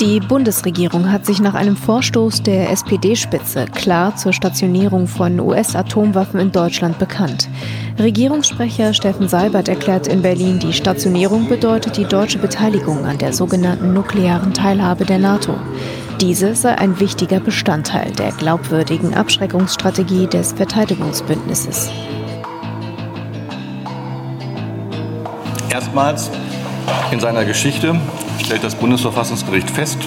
Die Bundesregierung hat sich nach einem Vorstoß der SPD-Spitze klar zur Stationierung von US-Atomwaffen in Deutschland bekannt. Regierungssprecher Steffen Seibert erklärt in Berlin, die Stationierung bedeutet die deutsche Beteiligung an der sogenannten nuklearen Teilhabe der NATO. Diese sei ein wichtiger Bestandteil der glaubwürdigen Abschreckungsstrategie des Verteidigungsbündnisses. Erstmals in seiner Geschichte stellt das Bundesverfassungsgericht fest,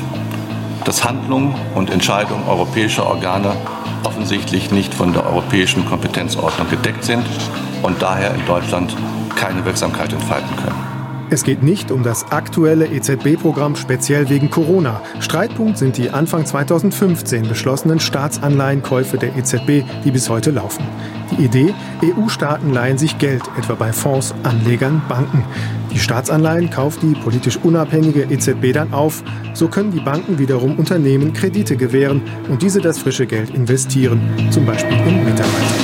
dass Handlungen und Entscheidungen europäischer Organe offensichtlich nicht von der europäischen Kompetenzordnung gedeckt sind und daher in Deutschland keine Wirksamkeit entfalten können. Es geht nicht um das aktuelle EZB-Programm speziell wegen Corona. Streitpunkt sind die Anfang 2015 beschlossenen Staatsanleihenkäufe der EZB, die bis heute laufen. Die Idee, EU-Staaten leihen sich Geld, etwa bei Fonds, Anlegern, Banken. Die Staatsanleihen kauft die politisch unabhängige EZB dann auf. So können die Banken wiederum Unternehmen Kredite gewähren und diese das frische Geld investieren, zum Beispiel in Mitarbeiter.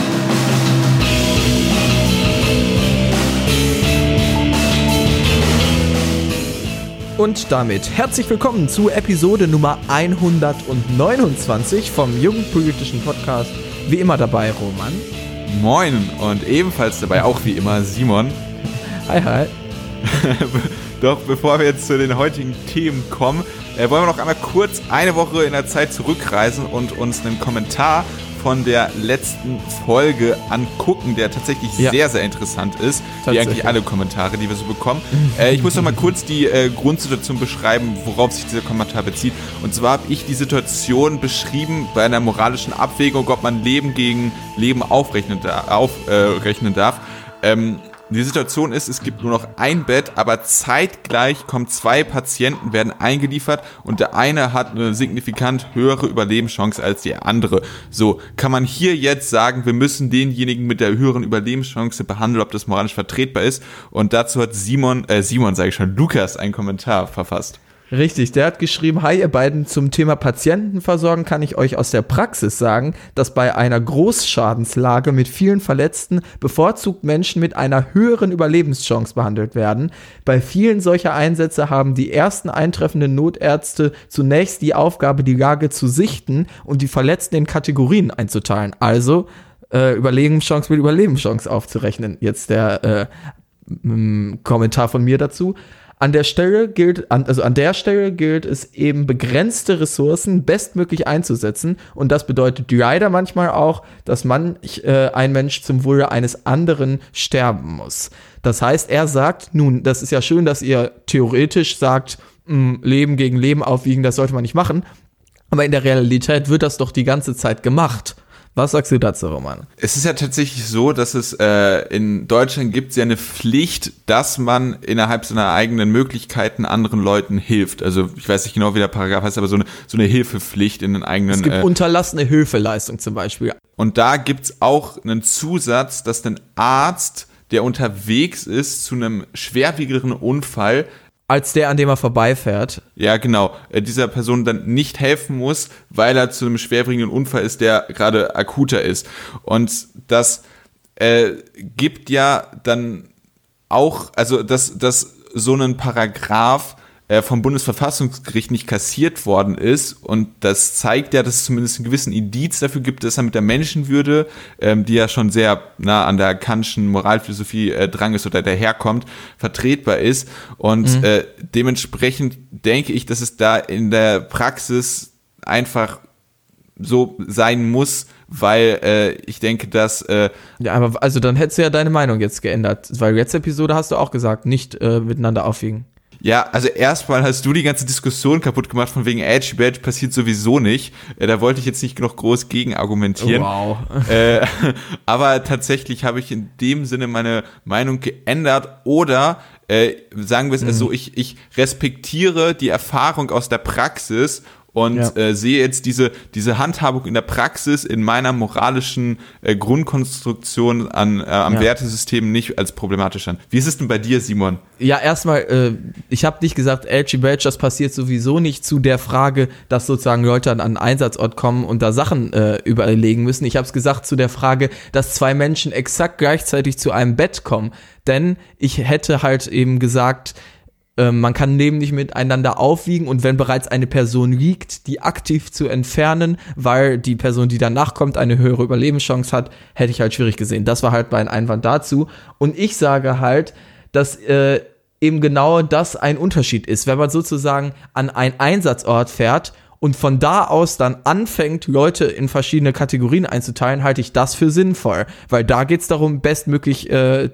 Und damit herzlich willkommen zu Episode Nummer 129 vom Jugendpolitischen Podcast. Wie immer dabei Roman. Moin und ebenfalls dabei auch wie immer Simon. Hi, hi. Doch bevor wir jetzt zu den heutigen Themen kommen, äh, wollen wir noch einmal kurz eine Woche in der Zeit zurückreisen und uns einen Kommentar von der letzten Folge angucken, der tatsächlich ja. sehr, sehr interessant ist, wie eigentlich alle Kommentare, die wir so bekommen. äh, ich muss noch mal kurz die äh, Grundsituation beschreiben, worauf sich dieser Kommentar bezieht. Und zwar habe ich die Situation beschrieben bei einer moralischen Abwägung, ob man Leben gegen Leben aufrechnen, aufrechnen darf. Ähm, die Situation ist, es gibt nur noch ein Bett, aber zeitgleich kommen zwei Patienten, werden eingeliefert und der eine hat eine signifikant höhere Überlebenschance als der andere. So, kann man hier jetzt sagen, wir müssen denjenigen mit der höheren Überlebenschance behandeln, ob das moralisch vertretbar ist? Und dazu hat Simon, äh, Simon sage ich schon, Lukas einen Kommentar verfasst. Richtig, der hat geschrieben, hi ihr beiden, zum Thema Patientenversorgen kann ich euch aus der Praxis sagen, dass bei einer Großschadenslage mit vielen Verletzten bevorzugt Menschen mit einer höheren Überlebenschance behandelt werden. Bei vielen solcher Einsätze haben die ersten eintreffenden Notärzte zunächst die Aufgabe, die Lage zu sichten und die Verletzten in Kategorien einzuteilen. Also äh, Überlebenschance mit Überlebenschance aufzurechnen. Jetzt der äh, Kommentar von mir dazu. An der Stelle gilt, also an der Stelle gilt es eben begrenzte Ressourcen bestmöglich einzusetzen und das bedeutet leider manchmal auch, dass manch äh, ein Mensch zum Wohle eines anderen sterben muss. Das heißt, er sagt, nun, das ist ja schön, dass ihr theoretisch sagt, mh, hm, Leben gegen Leben aufwiegen, das sollte man nicht machen, aber in der Realität wird das doch die ganze Zeit gemacht. Was sagst du dazu, Roman? Es ist ja tatsächlich so, dass es äh, in Deutschland gibt es ja eine Pflicht, dass man innerhalb seiner eigenen Möglichkeiten anderen Leuten hilft. Also ich weiß nicht genau, wie der Paragraph heißt, aber so eine, so eine Hilfepflicht in den eigenen. Es gibt äh, unterlassene Hilfeleistung zum Beispiel. Und da gibt es auch einen Zusatz, dass ein Arzt, der unterwegs ist zu einem schwerwiegenderen Unfall, als der, an dem er vorbeifährt. Ja, genau. Äh, dieser Person dann nicht helfen muss, weil er zu einem schwerwiegenden Unfall ist, der gerade akuter ist. Und das äh, gibt ja dann auch, also dass, dass so ein Paragraph äh, vom Bundesverfassungsgericht nicht kassiert worden ist. Und das zeigt ja, dass es zumindest einen gewissen Indiz dafür gibt, dass er mit der Menschenwürde, ähm, die ja schon sehr nah an der kantischen Moralphilosophie äh, dran ist oder daherkommt, vertretbar ist. Und mhm. äh, dementsprechend denke ich, dass es da in der Praxis einfach so sein muss, weil äh, ich denke, dass äh, ja, aber also dann hättest du ja deine Meinung jetzt geändert, weil letzte Episode hast du auch gesagt, nicht äh, miteinander aufwiegen. Ja, also erstmal hast du die ganze Diskussion kaputt gemacht, von wegen Edge Badge passiert sowieso nicht. Äh, da wollte ich jetzt nicht noch groß gegen argumentieren. Wow. Äh, aber tatsächlich habe ich in dem Sinne meine Meinung geändert oder äh, sagen wir es mhm. also, ich, ich respektiere die Erfahrung aus der Praxis und ja. äh, sehe jetzt diese, diese Handhabung in der Praxis in meiner moralischen äh, Grundkonstruktion an, äh, am ja. Wertesystem nicht als problematisch an. Wie ist es denn bei dir, Simon? Ja, erstmal, äh, ich habe nicht gesagt, LG Badge, das passiert sowieso nicht zu der Frage, dass sozusagen Leute an einen Einsatzort kommen und da Sachen äh, überlegen müssen. Ich habe es gesagt zu der Frage, dass zwei Menschen exakt gleichzeitig zu einem Bett kommen. Denn ich hätte halt eben gesagt, man kann Leben nicht miteinander aufwiegen und wenn bereits eine Person liegt, die aktiv zu entfernen, weil die Person, die danach kommt, eine höhere Überlebenschance hat, hätte ich halt schwierig gesehen. Das war halt mein Einwand dazu. Und ich sage halt, dass äh, eben genau das ein Unterschied ist. Wenn man sozusagen an einen Einsatzort fährt und von da aus dann anfängt, Leute in verschiedene Kategorien einzuteilen, halte ich das für sinnvoll. Weil da geht es darum, bestmöglich äh,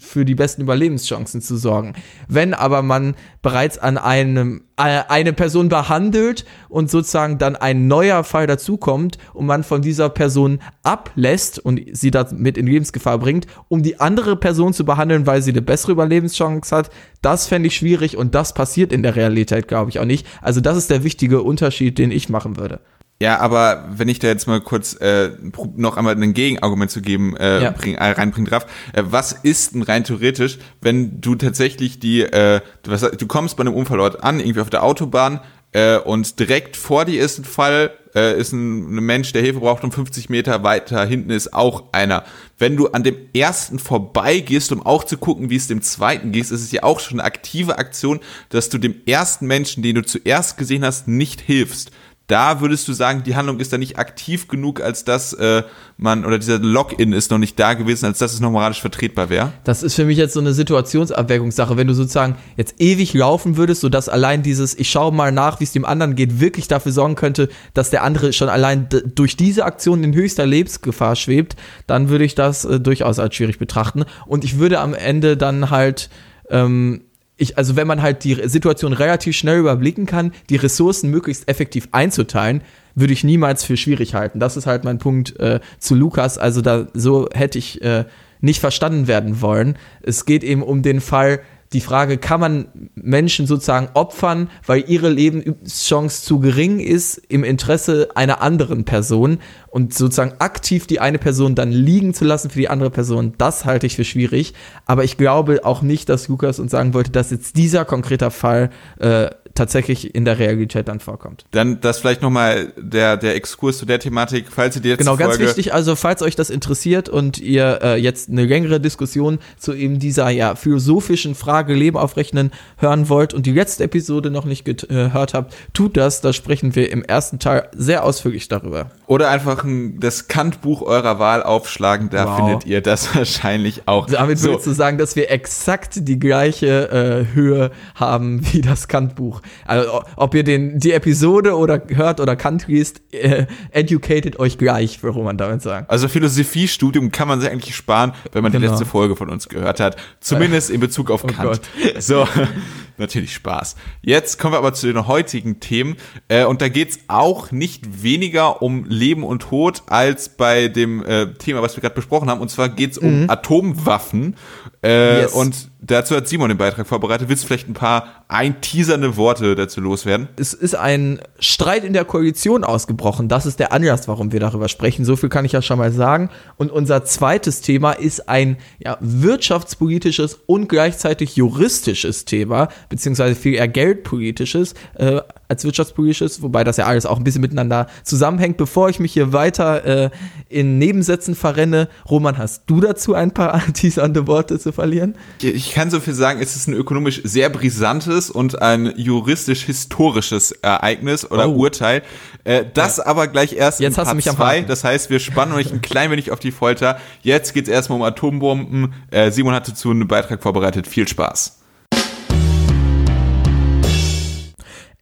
für die besten Überlebenschancen zu sorgen. Wenn aber man bereits an einem äh, eine Person behandelt und sozusagen dann ein neuer Fall dazukommt und man von dieser Person ablässt und sie damit in Lebensgefahr bringt, um die andere Person zu behandeln, weil sie eine bessere Überlebenschance hat, das fände ich schwierig und das passiert in der Realität, glaube ich, auch nicht. Also das ist der wichtige Unterschied, den ich machen würde. Ja, aber wenn ich da jetzt mal kurz äh, noch einmal ein Gegenargument zu geben äh, ja. bring, äh, reinbringen darf, äh, was ist denn rein theoretisch, wenn du tatsächlich die, äh, du, was, du kommst bei einem Unfallort an, irgendwie auf der Autobahn äh, und direkt vor dir ist ein Fall, äh, ist ein, ein Mensch, der Hilfe braucht und 50 Meter weiter hinten ist auch einer. Wenn du an dem ersten vorbeigehst, um auch zu gucken, wie es dem zweiten geht, ist es ja auch schon eine aktive Aktion, dass du dem ersten Menschen, den du zuerst gesehen hast, nicht hilfst da würdest du sagen, die Handlung ist da nicht aktiv genug, als dass äh, man, oder dieser Login ist noch nicht da gewesen, als dass es noch moralisch vertretbar wäre? Das ist für mich jetzt so eine Situationsabwägungssache. Wenn du sozusagen jetzt ewig laufen würdest, sodass allein dieses, ich schaue mal nach, wie es dem anderen geht, wirklich dafür sorgen könnte, dass der andere schon allein durch diese Aktion in höchster Lebensgefahr schwebt, dann würde ich das äh, durchaus als schwierig betrachten. Und ich würde am Ende dann halt ähm, ich, also wenn man halt die Situation relativ schnell überblicken kann, die Ressourcen möglichst effektiv einzuteilen, würde ich niemals für schwierig halten. Das ist halt mein Punkt äh, zu Lukas. Also da so hätte ich äh, nicht verstanden werden wollen. Es geht eben um den Fall, die Frage, kann man Menschen sozusagen opfern, weil ihre Lebenschance zu gering ist im Interesse einer anderen Person und sozusagen aktiv die eine Person dann liegen zu lassen für die andere Person, das halte ich für schwierig. Aber ich glaube auch nicht, dass Lukas uns sagen wollte, dass jetzt dieser konkrete Fall äh, tatsächlich in der Realität dann vorkommt. Dann das vielleicht nochmal der, der Exkurs zu der Thematik, falls ihr die jetzt Genau, ganz wichtig, also falls euch das interessiert und ihr äh, jetzt eine längere Diskussion zu eben dieser ja philosophischen Frage Leben aufrechnen hören wollt und die letzte Episode noch nicht gehört habt, tut das, da sprechen wir im ersten Teil sehr ausführlich darüber. Oder einfach ein, das Kant-Buch eurer Wahl aufschlagen, da wow. findet ihr das wahrscheinlich auch. Damit so. willst du sagen, dass wir exakt die gleiche äh, Höhe haben wie das Kant-Buch. Also, ob ihr den, die Episode oder hört oder Kant liest, äh, educated euch gleich, würde man damit sagen. Also Philosophiestudium kann man sich eigentlich sparen, wenn man genau. die letzte Folge von uns gehört hat. Zumindest in Bezug auf oh Kant. Gott. So, natürlich Spaß. Jetzt kommen wir aber zu den heutigen Themen. Äh, und da geht's auch nicht weniger um Leben und Tod als bei dem äh, Thema, was wir gerade besprochen haben. Und zwar geht's um mhm. Atomwaffen. Äh, yes. Und Dazu hat Simon den Beitrag vorbereitet. Willst du vielleicht ein paar einteasernde Worte dazu loswerden? Es ist ein Streit in der Koalition ausgebrochen. Das ist der Anlass, warum wir darüber sprechen. So viel kann ich ja schon mal sagen. Und unser zweites Thema ist ein ja, wirtschaftspolitisches und gleichzeitig juristisches Thema, beziehungsweise viel eher geldpolitisches äh, als wirtschaftspolitisches, wobei das ja alles auch ein bisschen miteinander zusammenhängt. Bevor ich mich hier weiter äh, in Nebensätzen verrenne, Roman, hast du dazu ein paar anteasernde Worte zu verlieren? Ich kann so viel sagen, es ist ein ökonomisch sehr brisantes und ein juristisch-historisches Ereignis oder oh. Urteil. Äh, das ja. aber gleich erst Jetzt in Part 2. Das heißt, wir spannen euch ein klein wenig auf die Folter. Jetzt geht es erstmal um Atombomben. Äh, Simon hat dazu einen Beitrag vorbereitet. Viel Spaß.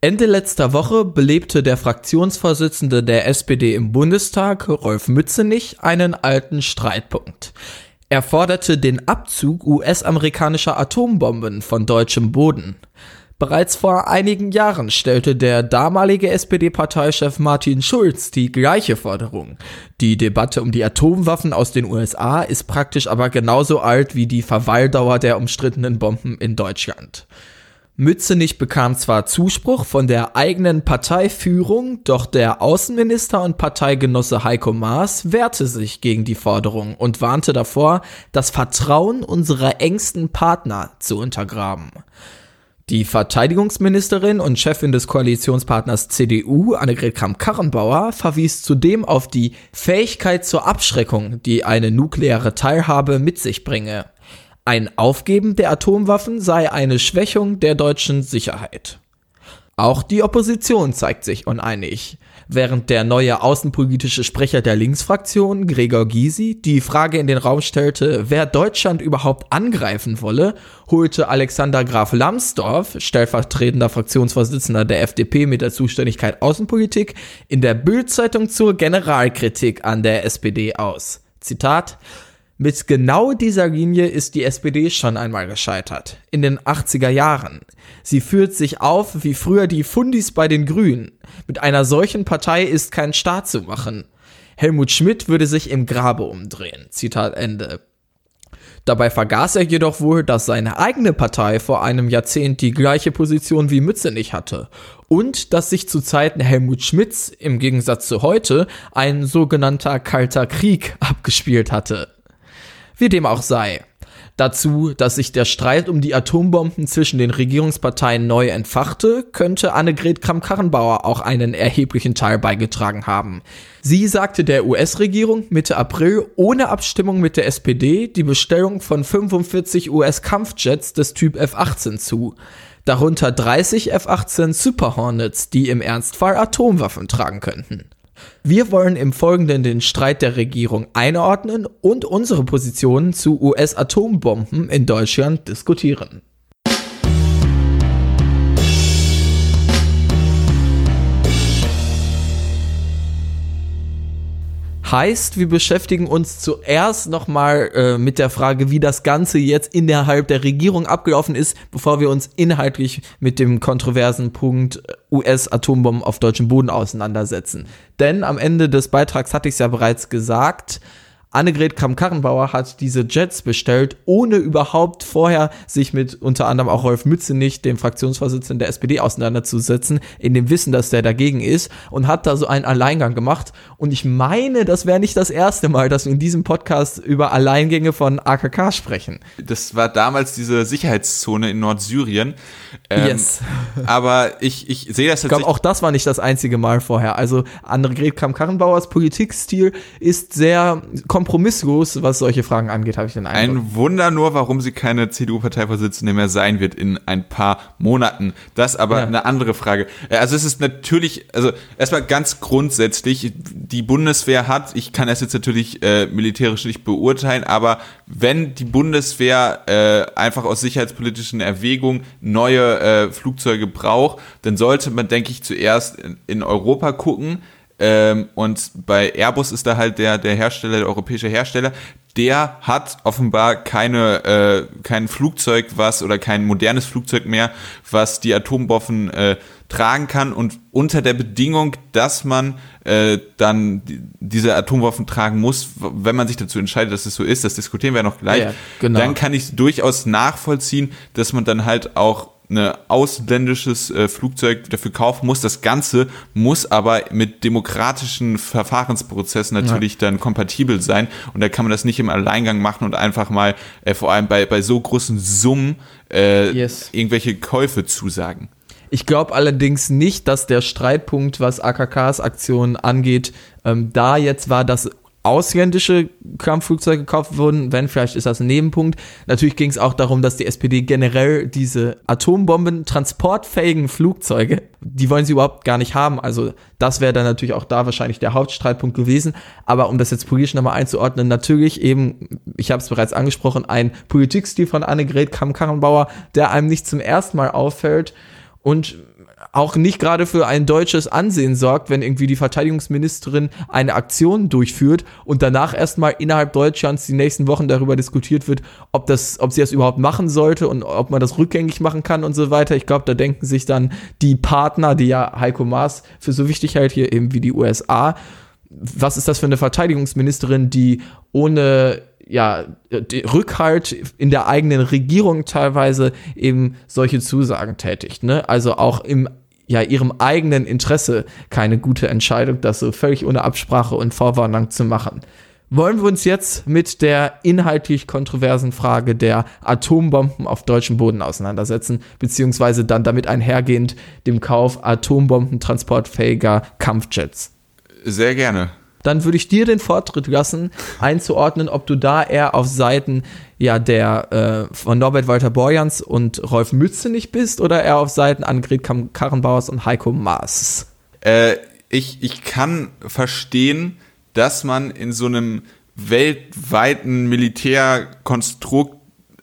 Ende letzter Woche belebte der Fraktionsvorsitzende der SPD im Bundestag, Rolf Mützenich, einen alten Streitpunkt. Er forderte den Abzug US-amerikanischer Atombomben von deutschem Boden. Bereits vor einigen Jahren stellte der damalige SPD-Parteichef Martin Schulz die gleiche Forderung. Die Debatte um die Atomwaffen aus den USA ist praktisch aber genauso alt wie die Verweildauer der umstrittenen Bomben in Deutschland. Mützenich bekam zwar Zuspruch von der eigenen Parteiführung, doch der Außenminister und Parteigenosse Heiko Maas wehrte sich gegen die Forderung und warnte davor, das Vertrauen unserer engsten Partner zu untergraben. Die Verteidigungsministerin und Chefin des Koalitionspartners CDU, Annegret Kramp-Karrenbauer, verwies zudem auf die Fähigkeit zur Abschreckung, die eine nukleare Teilhabe mit sich bringe. Ein Aufgeben der Atomwaffen sei eine Schwächung der deutschen Sicherheit. Auch die Opposition zeigt sich uneinig. Während der neue außenpolitische Sprecher der Linksfraktion, Gregor Gysi, die Frage in den Raum stellte, wer Deutschland überhaupt angreifen wolle, holte Alexander Graf Lambsdorff, stellvertretender Fraktionsvorsitzender der FDP mit der Zuständigkeit Außenpolitik, in der Bildzeitung zur Generalkritik an der SPD aus. Zitat mit genau dieser Linie ist die SPD schon einmal gescheitert. In den 80er Jahren. Sie führt sich auf wie früher die Fundis bei den Grünen. Mit einer solchen Partei ist kein Staat zu machen. Helmut Schmidt würde sich im Grabe umdrehen. Zitat Ende. Dabei vergaß er jedoch wohl, dass seine eigene Partei vor einem Jahrzehnt die gleiche Position wie Mützenich hatte und dass sich zu Zeiten Helmut Schmidts im Gegensatz zu heute ein sogenannter Kalter Krieg abgespielt hatte. Wie dem auch sei. Dazu, dass sich der Streit um die Atombomben zwischen den Regierungsparteien neu entfachte, könnte Annegret Kramp-Karrenbauer auch einen erheblichen Teil beigetragen haben. Sie sagte der US-Regierung Mitte April ohne Abstimmung mit der SPD die Bestellung von 45 US-Kampfjets des Typ F-18 zu. Darunter 30 F-18 Super Hornets, die im Ernstfall Atomwaffen tragen könnten. Wir wollen im Folgenden den Streit der Regierung einordnen und unsere Positionen zu US-Atombomben in Deutschland diskutieren. Heißt, wir beschäftigen uns zuerst nochmal äh, mit der Frage, wie das Ganze jetzt innerhalb der Regierung abgelaufen ist, bevor wir uns inhaltlich mit dem kontroversen Punkt äh, US-Atombomben auf deutschem Boden auseinandersetzen. Denn am Ende des Beitrags hatte ich es ja bereits gesagt, Annegret Kramp-Karrenbauer hat diese Jets bestellt, ohne überhaupt vorher sich mit unter anderem auch Rolf Mützenich, dem Fraktionsvorsitzenden der SPD, auseinanderzusetzen, in dem Wissen, dass der dagegen ist und hat da so einen Alleingang gemacht. Und ich meine, das wäre nicht das erste Mal, dass wir in diesem Podcast über Alleingänge von AKK sprechen. Das war damals diese Sicherheitszone in Nordsyrien. Ähm, yes. Aber ich, ich sehe das jetzt. Ich glaube, auch das war nicht das einzige Mal vorher. Also Annegret Kramp-Karrenbauers Politikstil ist sehr komplex kompromisslos, was solche Fragen angeht, habe ich den Eindruck. Ein Wunder nur, warum sie keine CDU-Parteivorsitzende mehr sein wird in ein paar Monaten. Das aber ja. eine andere Frage. Äh, also es ist natürlich, also erstmal ganz grundsätzlich, die Bundeswehr hat, ich kann das jetzt natürlich äh, militärisch nicht beurteilen, aber wenn die Bundeswehr äh, einfach aus sicherheitspolitischen Erwägungen neue äh, Flugzeuge braucht, dann sollte man, denke ich, zuerst in, in Europa gucken ähm, und bei Airbus ist da halt der, der Hersteller, der europäische Hersteller, der hat offenbar keine, äh, kein Flugzeug, was oder kein modernes Flugzeug mehr, was die Atomwaffen äh, tragen kann und unter der Bedingung, dass man äh, dann die, diese Atomwaffen tragen muss, wenn man sich dazu entscheidet, dass es so ist, das diskutieren wir noch gleich, ja, genau. dann kann ich durchaus nachvollziehen, dass man dann halt auch ein ausländisches äh, Flugzeug dafür kaufen muss. Das Ganze muss aber mit demokratischen Verfahrensprozessen natürlich ja. dann kompatibel sein. Und da kann man das nicht im Alleingang machen und einfach mal, äh, vor allem bei, bei so großen Summen, äh, yes. irgendwelche Käufe zusagen. Ich glaube allerdings nicht, dass der Streitpunkt, was AKKs Aktionen angeht, ähm, da jetzt war, dass ausländische Kampfflugzeuge gekauft wurden, wenn, vielleicht ist das ein Nebenpunkt. Natürlich ging es auch darum, dass die SPD generell diese Atombomben transportfähigen Flugzeuge, die wollen sie überhaupt gar nicht haben. Also das wäre dann natürlich auch da wahrscheinlich der Hauptstreitpunkt gewesen. Aber um das jetzt politisch nochmal einzuordnen, natürlich eben, ich habe es bereits angesprochen, ein Politikstil von Annegret Kamm-Karrenbauer, der einem nicht zum ersten Mal auffällt. Und auch nicht gerade für ein deutsches Ansehen sorgt, wenn irgendwie die Verteidigungsministerin eine Aktion durchführt und danach erstmal innerhalb Deutschlands die nächsten Wochen darüber diskutiert wird, ob das, ob sie das überhaupt machen sollte und ob man das rückgängig machen kann und so weiter. Ich glaube, da denken sich dann die Partner, die ja Heiko Maas für so wichtig hält, hier eben wie die USA, was ist das für eine Verteidigungsministerin, die ohne ja, Rückhalt in der eigenen Regierung teilweise eben solche Zusagen tätigt. Ne? Also auch im ja ihrem eigenen Interesse keine gute Entscheidung, das so völlig ohne Absprache und Vorwarnung zu machen. Wollen wir uns jetzt mit der inhaltlich kontroversen Frage der Atombomben auf deutschem Boden auseinandersetzen, beziehungsweise dann damit einhergehend dem Kauf atombombentransportfähiger Kampfjets? Sehr gerne. Dann würde ich dir den Vortritt lassen, einzuordnen, ob du da eher auf Seiten ja der äh, von Norbert Walter Borjans und Rolf Mützenich bist oder eher auf Seiten Annegret Karrenbauers und Heiko Maas? Äh, ich, ich kann verstehen, dass man in so einem weltweiten Militärkonstrukt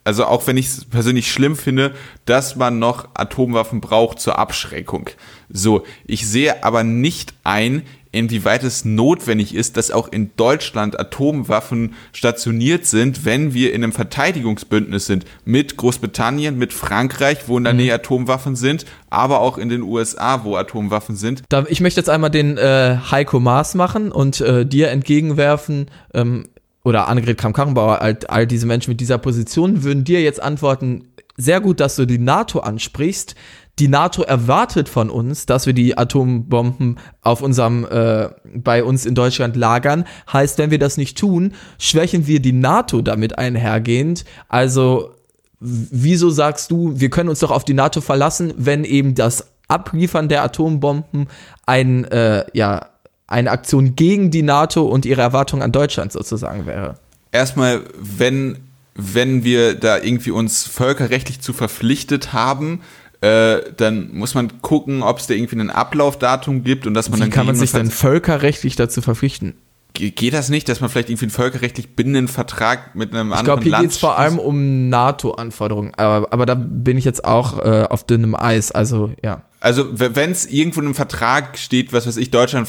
also auch wenn ich es persönlich schlimm finde, dass man noch Atomwaffen braucht zur Abschreckung. So, ich sehe aber nicht ein, inwieweit es notwendig ist, dass auch in Deutschland Atomwaffen stationiert sind, wenn wir in einem Verteidigungsbündnis sind mit Großbritannien, mit Frankreich, wo in der mhm. Nähe Atomwaffen sind, aber auch in den USA, wo Atomwaffen sind. Da, ich möchte jetzt einmal den äh, Heiko Maas machen und äh, dir entgegenwerfen, ähm, oder Annegret Kramp-Karrenbauer, all, all diese Menschen mit dieser Position würden dir jetzt antworten, sehr gut, dass du die NATO ansprichst. Die NATO erwartet von uns, dass wir die Atombomben auf unserem, äh, bei uns in Deutschland lagern. Heißt, wenn wir das nicht tun, schwächen wir die NATO damit einhergehend. Also, wieso sagst du, wir können uns doch auf die NATO verlassen, wenn eben das Abliefern der Atombomben ein, äh, ja, eine Aktion gegen die NATO und ihre Erwartungen an Deutschland sozusagen wäre? Erstmal, wenn, wenn wir da irgendwie uns völkerrechtlich zu verpflichtet haben, äh, dann muss man gucken, ob es da irgendwie ein Ablaufdatum gibt und dass man Wie dann kann man sich dann völkerrechtlich dazu verpflichten? Geht das nicht, dass man vielleicht irgendwie einen völkerrechtlich bindenden Vertrag mit einem ich anderen glaub, Land? Ich glaube, hier geht es vor allem um NATO-Anforderungen, aber, aber da bin ich jetzt auch äh, auf dünnem Eis, also ja. Also wenn es irgendwo in einem Vertrag steht, was weiß ich, Deutschland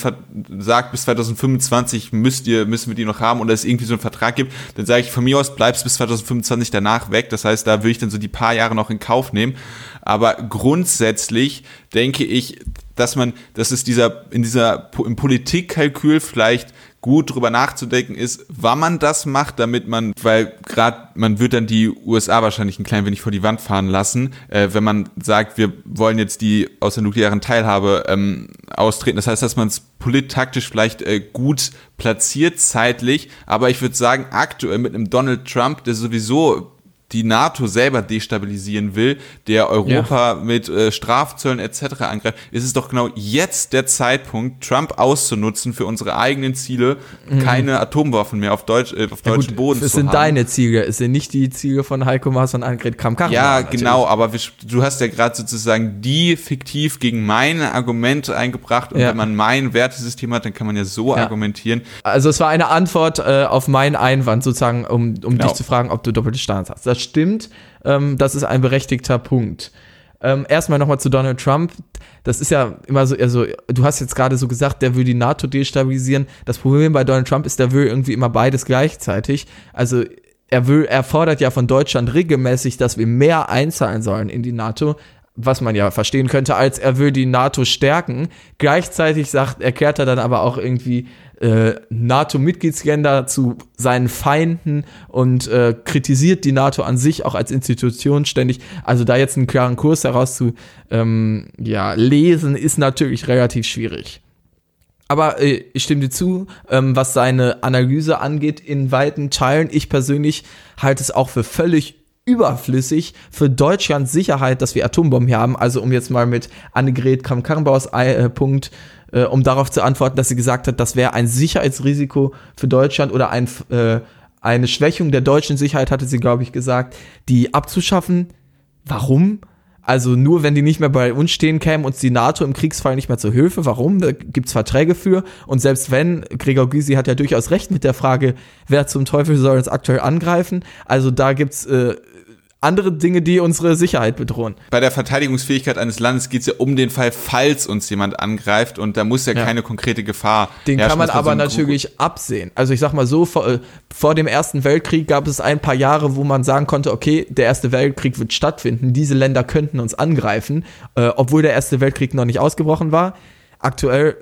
sagt, bis 2025 müsst ihr, müssen wir die noch haben oder es irgendwie so einen Vertrag gibt, dann sage ich von mir aus, bleibst bis 2025 danach weg. Das heißt, da würde ich dann so die paar Jahre noch in Kauf nehmen. Aber grundsätzlich denke ich, dass man, dass es dieser, in dieser, im Politikkalkül vielleicht gut drüber nachzudenken ist, wann man das macht, damit man, weil gerade man wird dann die USA wahrscheinlich ein klein wenig vor die Wand fahren lassen, äh, wenn man sagt, wir wollen jetzt die aus der nuklearen Teilhabe ähm, austreten. Das heißt, dass man es polittaktisch vielleicht äh, gut platziert zeitlich, aber ich würde sagen, aktuell mit einem Donald Trump, der sowieso die NATO selber destabilisieren will, der Europa ja. mit äh, Strafzöllen etc. angreift, ist es doch genau jetzt der Zeitpunkt, Trump auszunutzen für unsere eigenen Ziele, mhm. keine Atomwaffen mehr auf, Deutsch, äh, auf ja, deutschem Boden zu haben. Es sind deine Ziele, es sind nicht die Ziele von Heiko Maas und Annegret kramp Ja, genau, aber wir, du hast ja gerade sozusagen die fiktiv gegen meine Argumente eingebracht und ja. wenn man mein Wertesystem hat, dann kann man ja so argumentieren. Also es war eine Antwort äh, auf meinen Einwand sozusagen, um, um genau. dich zu fragen, ob du doppelte Standards hast. Das stimmt. Ähm, das ist ein berechtigter Punkt. Ähm, erstmal nochmal zu Donald Trump. Das ist ja immer so, also du hast jetzt gerade so gesagt, der will die NATO destabilisieren. Das Problem bei Donald Trump ist, der will irgendwie immer beides gleichzeitig. Also er will, er fordert ja von Deutschland regelmäßig, dass wir mehr einzahlen sollen in die NATO, was man ja verstehen könnte, als er will die NATO stärken. Gleichzeitig sagt, erklärt er dann aber auch irgendwie, äh, NATO-Mitgliedsländer zu seinen Feinden und äh, kritisiert die NATO an sich auch als Institution ständig. Also da jetzt einen klaren Kurs heraus zu ähm, ja, lesen, ist natürlich relativ schwierig. Aber äh, ich stimme dir zu, ähm, was seine Analyse angeht, in weiten Teilen. Ich persönlich halte es auch für völlig überflüssig für Deutschlands Sicherheit, dass wir Atombomben hier haben. Also um jetzt mal mit Annegret Kramp-Karrenbauers äh, Punkt äh, um darauf zu antworten, dass sie gesagt hat, das wäre ein Sicherheitsrisiko für Deutschland oder ein, äh, eine Schwächung der deutschen Sicherheit, hatte sie, glaube ich, gesagt, die abzuschaffen. Warum? Also nur wenn die nicht mehr bei uns stehen, käme uns die NATO im Kriegsfall nicht mehr zur Hilfe. Warum? Da gibt's Verträge für. Und selbst wenn, Gregor Gysi hat ja durchaus recht mit der Frage, wer zum Teufel soll uns aktuell angreifen. Also da gibt's äh, andere Dinge, die unsere Sicherheit bedrohen. Bei der Verteidigungsfähigkeit eines Landes geht es ja um den Fall, falls uns jemand angreift und da muss ja, ja. keine konkrete Gefahr. Den kann man aber so natürlich Gru absehen. Also ich sag mal so, vor, äh, vor, dem Ersten Weltkrieg gab es ein paar Jahre, wo man sagen konnte, okay, der Erste Weltkrieg wird stattfinden, diese Länder könnten uns angreifen, äh, obwohl der Erste Weltkrieg noch nicht ausgebrochen war. Aktuell,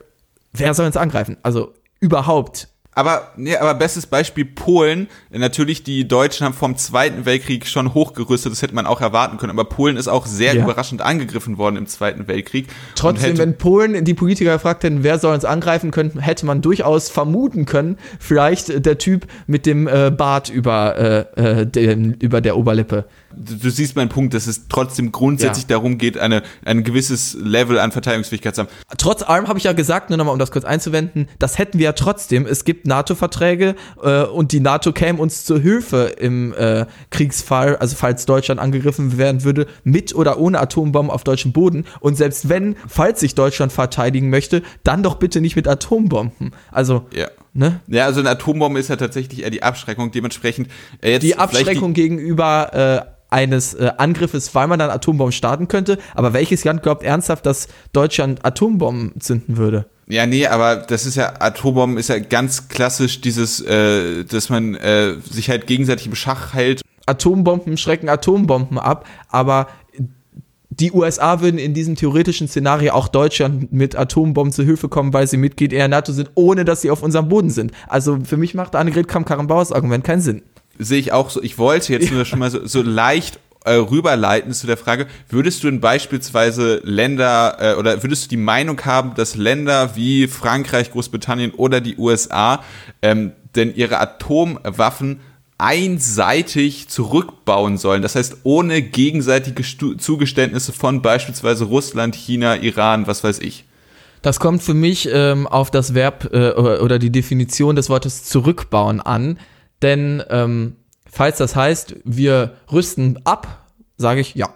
wer soll uns angreifen? Also überhaupt Aber, nee, aber bestes Beispiel Polen. Natürlich, die Deutschen haben vom Zweiten Weltkrieg schon hochgerüstet, das hätte man auch erwarten können. Aber Polen ist auch sehr ja. überraschend angegriffen worden im Zweiten Weltkrieg. Trotzdem, wenn Polen die Politiker gefragt hätten, wer soll uns angreifen können, hätte man durchaus vermuten können, vielleicht der Typ mit dem äh, Bart über, äh, äh dem, über der Oberlippe du, du, siehst meinen Punkt, dass es trotzdem grundsätzlich ja. darum geht, eine, ein gewisses Level an Verteidigungsfähigkeit zu haben. Trotz allem habe ich ja gesagt, nur nochmal, um das kurz einzuwenden, das hätten wir ja trotzdem. Es gibt NATO-Verträge äh, und die NATO käme uns zur Hilfe im äh, Kriegsfall, also falls Deutschland angegriffen werden würde, mit oder ohne Atombomben auf deutschem Boden. Und selbst wenn, falls sich Deutschland verteidigen möchte, dann doch bitte nicht mit Atombomben. Also, ja. Ne? Ja, also eine Atombombe ist ja tatsächlich eher die Abschreckung. Dementsprechend äh, jetzt die Abschreckung die gegenüber äh, eines äh, Angriffes, weil man dann Atombomben starten könnte. Aber welches Land glaubt ernsthaft, dass Deutschland Atombomben zünden würde? Ja, nee, aber das ist ja, Atombomben ist ja ganz klassisch dieses, äh, dass man äh, sich halt gegenseitig im Schach hält. Atombomben schrecken Atombomben ab, aber die USA würden in diesem theoretischen Szenario auch Deutschland mit Atombomben zu Hilfe kommen, weil sie Mitglied der NATO sind, ohne dass sie auf unserem Boden sind. Also für mich macht Annegret Kramp-Karrenbauers Argument keinen Sinn sehe ich auch so. Ich wollte jetzt nur schon mal so, so leicht äh, rüberleiten zu der Frage, würdest du denn beispielsweise Länder äh, oder würdest du die Meinung haben, dass Länder wie Frankreich, Großbritannien oder die USA ähm, denn ihre Atomwaffen einseitig zurückbauen sollen. Das heißt, ohne gegenseitige Stu Zugeständnisse von beispielsweise Russland, China, Iran, was weiß ich. Das kommt für mich ähm, auf das Verb äh, oder die Definition des Wortes zurückbauen an. Denn ähm, falls das heißt, wir rüsten ab, sage ich ja.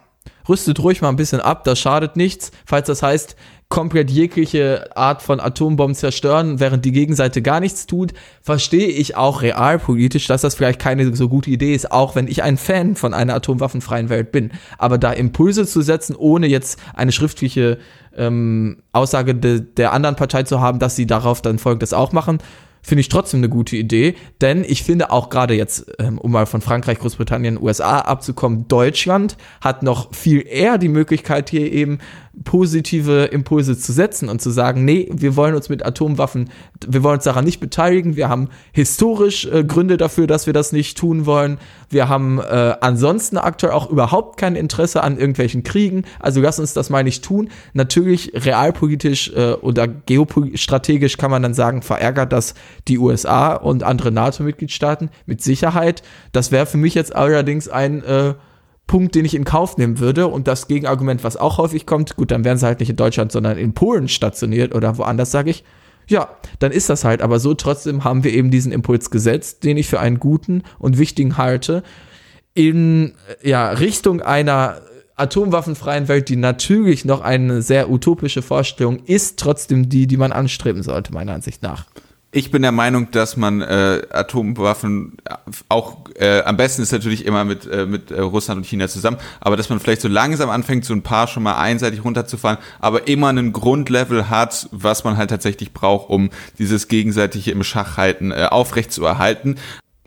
Rüstet ruhig mal ein bisschen ab, das schadet nichts. Falls das heißt, komplett jegliche Art von Atombomben zerstören, während die Gegenseite gar nichts tut, verstehe ich auch realpolitisch, dass das vielleicht keine so gute Idee ist, auch wenn ich ein Fan von einer atomwaffenfreien Welt bin. Aber da Impulse zu setzen, ohne jetzt eine schriftliche ähm, Aussage de, der anderen Partei zu haben, dass sie darauf dann folgendes auch machen, finde ich trotzdem eine gute Idee, denn ich finde auch gerade jetzt, ähm, um mal von Frankreich, Großbritannien, USA abzukommen, Deutschland hat noch viel eher die Möglichkeit hier eben positive Impulse zu setzen und zu sagen, nee, wir wollen uns mit Atomwaffen, wir wollen uns daran nicht beteiligen, wir haben historisch äh, Gründe dafür, dass wir das nicht tun wollen, wir haben äh, ansonsten aktuell auch überhaupt kein Interesse an irgendwelchen Kriegen, also lass uns das mal nicht tun. Natürlich realpolitisch äh, oder geostrategisch kann man dann sagen, verärgert das die USA und andere NATO-Mitgliedstaaten mit Sicherheit. Das wäre für mich jetzt allerdings ein äh, Punkt, den ich in Kauf nehmen würde. Und das Gegenargument, was auch häufig kommt, gut, dann wären sie halt nicht in Deutschland, sondern in Polen stationiert oder woanders, sage ich. Ja, dann ist das halt. Aber so trotzdem haben wir eben diesen Impuls gesetzt, den ich für einen guten und wichtigen halte, in ja, Richtung einer atomwaffenfreien Welt, die natürlich noch eine sehr utopische Vorstellung ist, trotzdem die, die man anstreben sollte, meiner Ansicht nach. Ich bin der Meinung, dass man äh, Atomwaffen auch äh, am besten ist natürlich immer mit, äh, mit äh, Russland und China zusammen, aber dass man vielleicht so langsam anfängt, so ein paar schon mal einseitig runterzufahren, aber immer einen Grundlevel hat, was man halt tatsächlich braucht, um dieses gegenseitige im Schachhalten äh, aufrechtzuerhalten.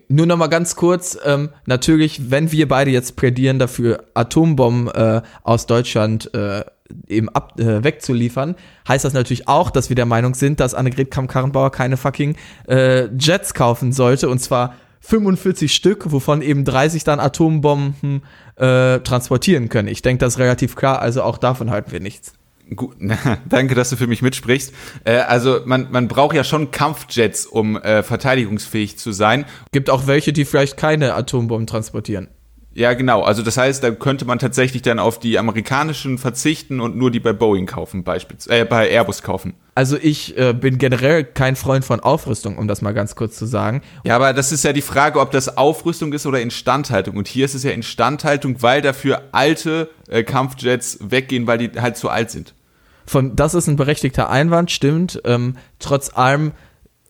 Nur noch mal ganz kurz, ähm, natürlich, wenn wir beide jetzt plädieren dafür, Atombomben äh, aus Deutschland äh, eben ab, äh, wegzuliefern, heißt das natürlich auch, dass wir der Meinung sind, dass Annegret Kamm-Karrenbauer keine fucking äh, Jets kaufen sollte und zwar 45 Stück, wovon eben 30 dann Atombomben äh, transportieren können. Ich denke, das ist relativ klar, also auch davon halten wir nichts. Gut, danke, dass du für mich mitsprichst. Äh, also man, man braucht ja schon Kampfjets, um äh, verteidigungsfähig zu sein. Gibt auch welche, die vielleicht keine Atombomben transportieren. Ja, genau. Also das heißt, da könnte man tatsächlich dann auf die amerikanischen verzichten und nur die bei Boeing kaufen, beispielsweise, äh, bei Airbus kaufen. Also ich äh, bin generell kein Freund von Aufrüstung, um das mal ganz kurz zu sagen. Ja, aber das ist ja die Frage, ob das Aufrüstung ist oder Instandhaltung. Und hier ist es ja Instandhaltung, weil dafür alte äh, Kampfjets weggehen, weil die halt zu alt sind. Von, das ist ein berechtigter Einwand, stimmt. Ähm, trotz allem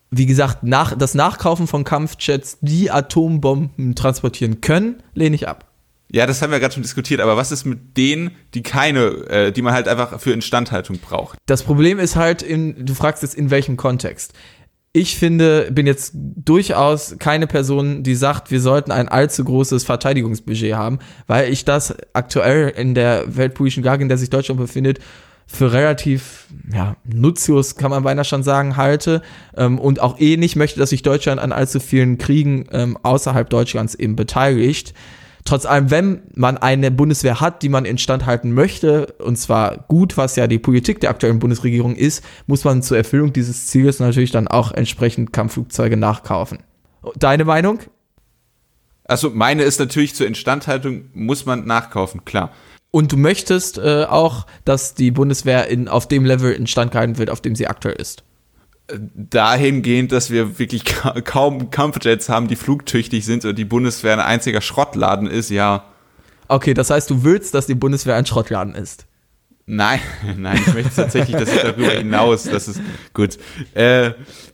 wie gesagt, nach, das Nachkaufen von Kampfjets, die Atombomben transportieren können, lehne ich ab. Ja, das haben wir gerade schon diskutiert, aber was ist mit denen, die keine, äh, die man halt einfach für Instandhaltung braucht? Das Problem ist halt, in, du fragst jetzt in welchem Kontext. Ich finde, bin jetzt durchaus keine Person, die sagt, wir sollten ein allzu großes Verteidigungsbudget haben, weil ich das aktuell in der weltpolitischen Lage, in der sich Deutschland befindet, für relativ ja, nutzlos, kann man beinahe schon sagen, halte ähm, und auch eh nicht möchte, dass sich Deutschland an allzu vielen Kriegen ähm, außerhalb Deutschlands eben beteiligt. Trotz allem, wenn man eine Bundeswehr hat, die man instand halten möchte, und zwar gut, was ja die Politik der aktuellen Bundesregierung ist, muss man zur Erfüllung dieses Ziels natürlich dann auch entsprechend Kampfflugzeuge nachkaufen. Deine Meinung? Also meine ist natürlich zur Instandhaltung muss man nachkaufen, klar. Und du möchtest äh, auch, dass die Bundeswehr in, auf dem Level instand gehalten wird, auf dem sie aktuell ist. Dahingehend, dass wir wirklich ka kaum Kampfjets haben, die flugtüchtig sind und die Bundeswehr ein einziger Schrottladen ist, ja. Okay, das heißt, du willst, dass die Bundeswehr ein Schrottladen ist. Nein, nein, ich möchte tatsächlich, dass ich darüber hinaus, das ist gut. Äh,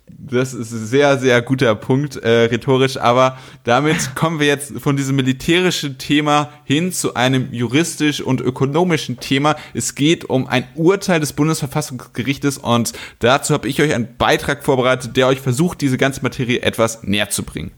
das ist ein sehr, sehr guter Punkt, äh, rhetorisch, aber damit kommen wir jetzt von diesem militärischen Thema hin zu einem juristisch und ökonomischen Thema. Es geht um ein Urteil des Bundesverfassungsgerichtes und dazu habe ich euch einen Beitrag vorbereitet, der euch versucht, diese ganze Materie etwas näher zu bringen.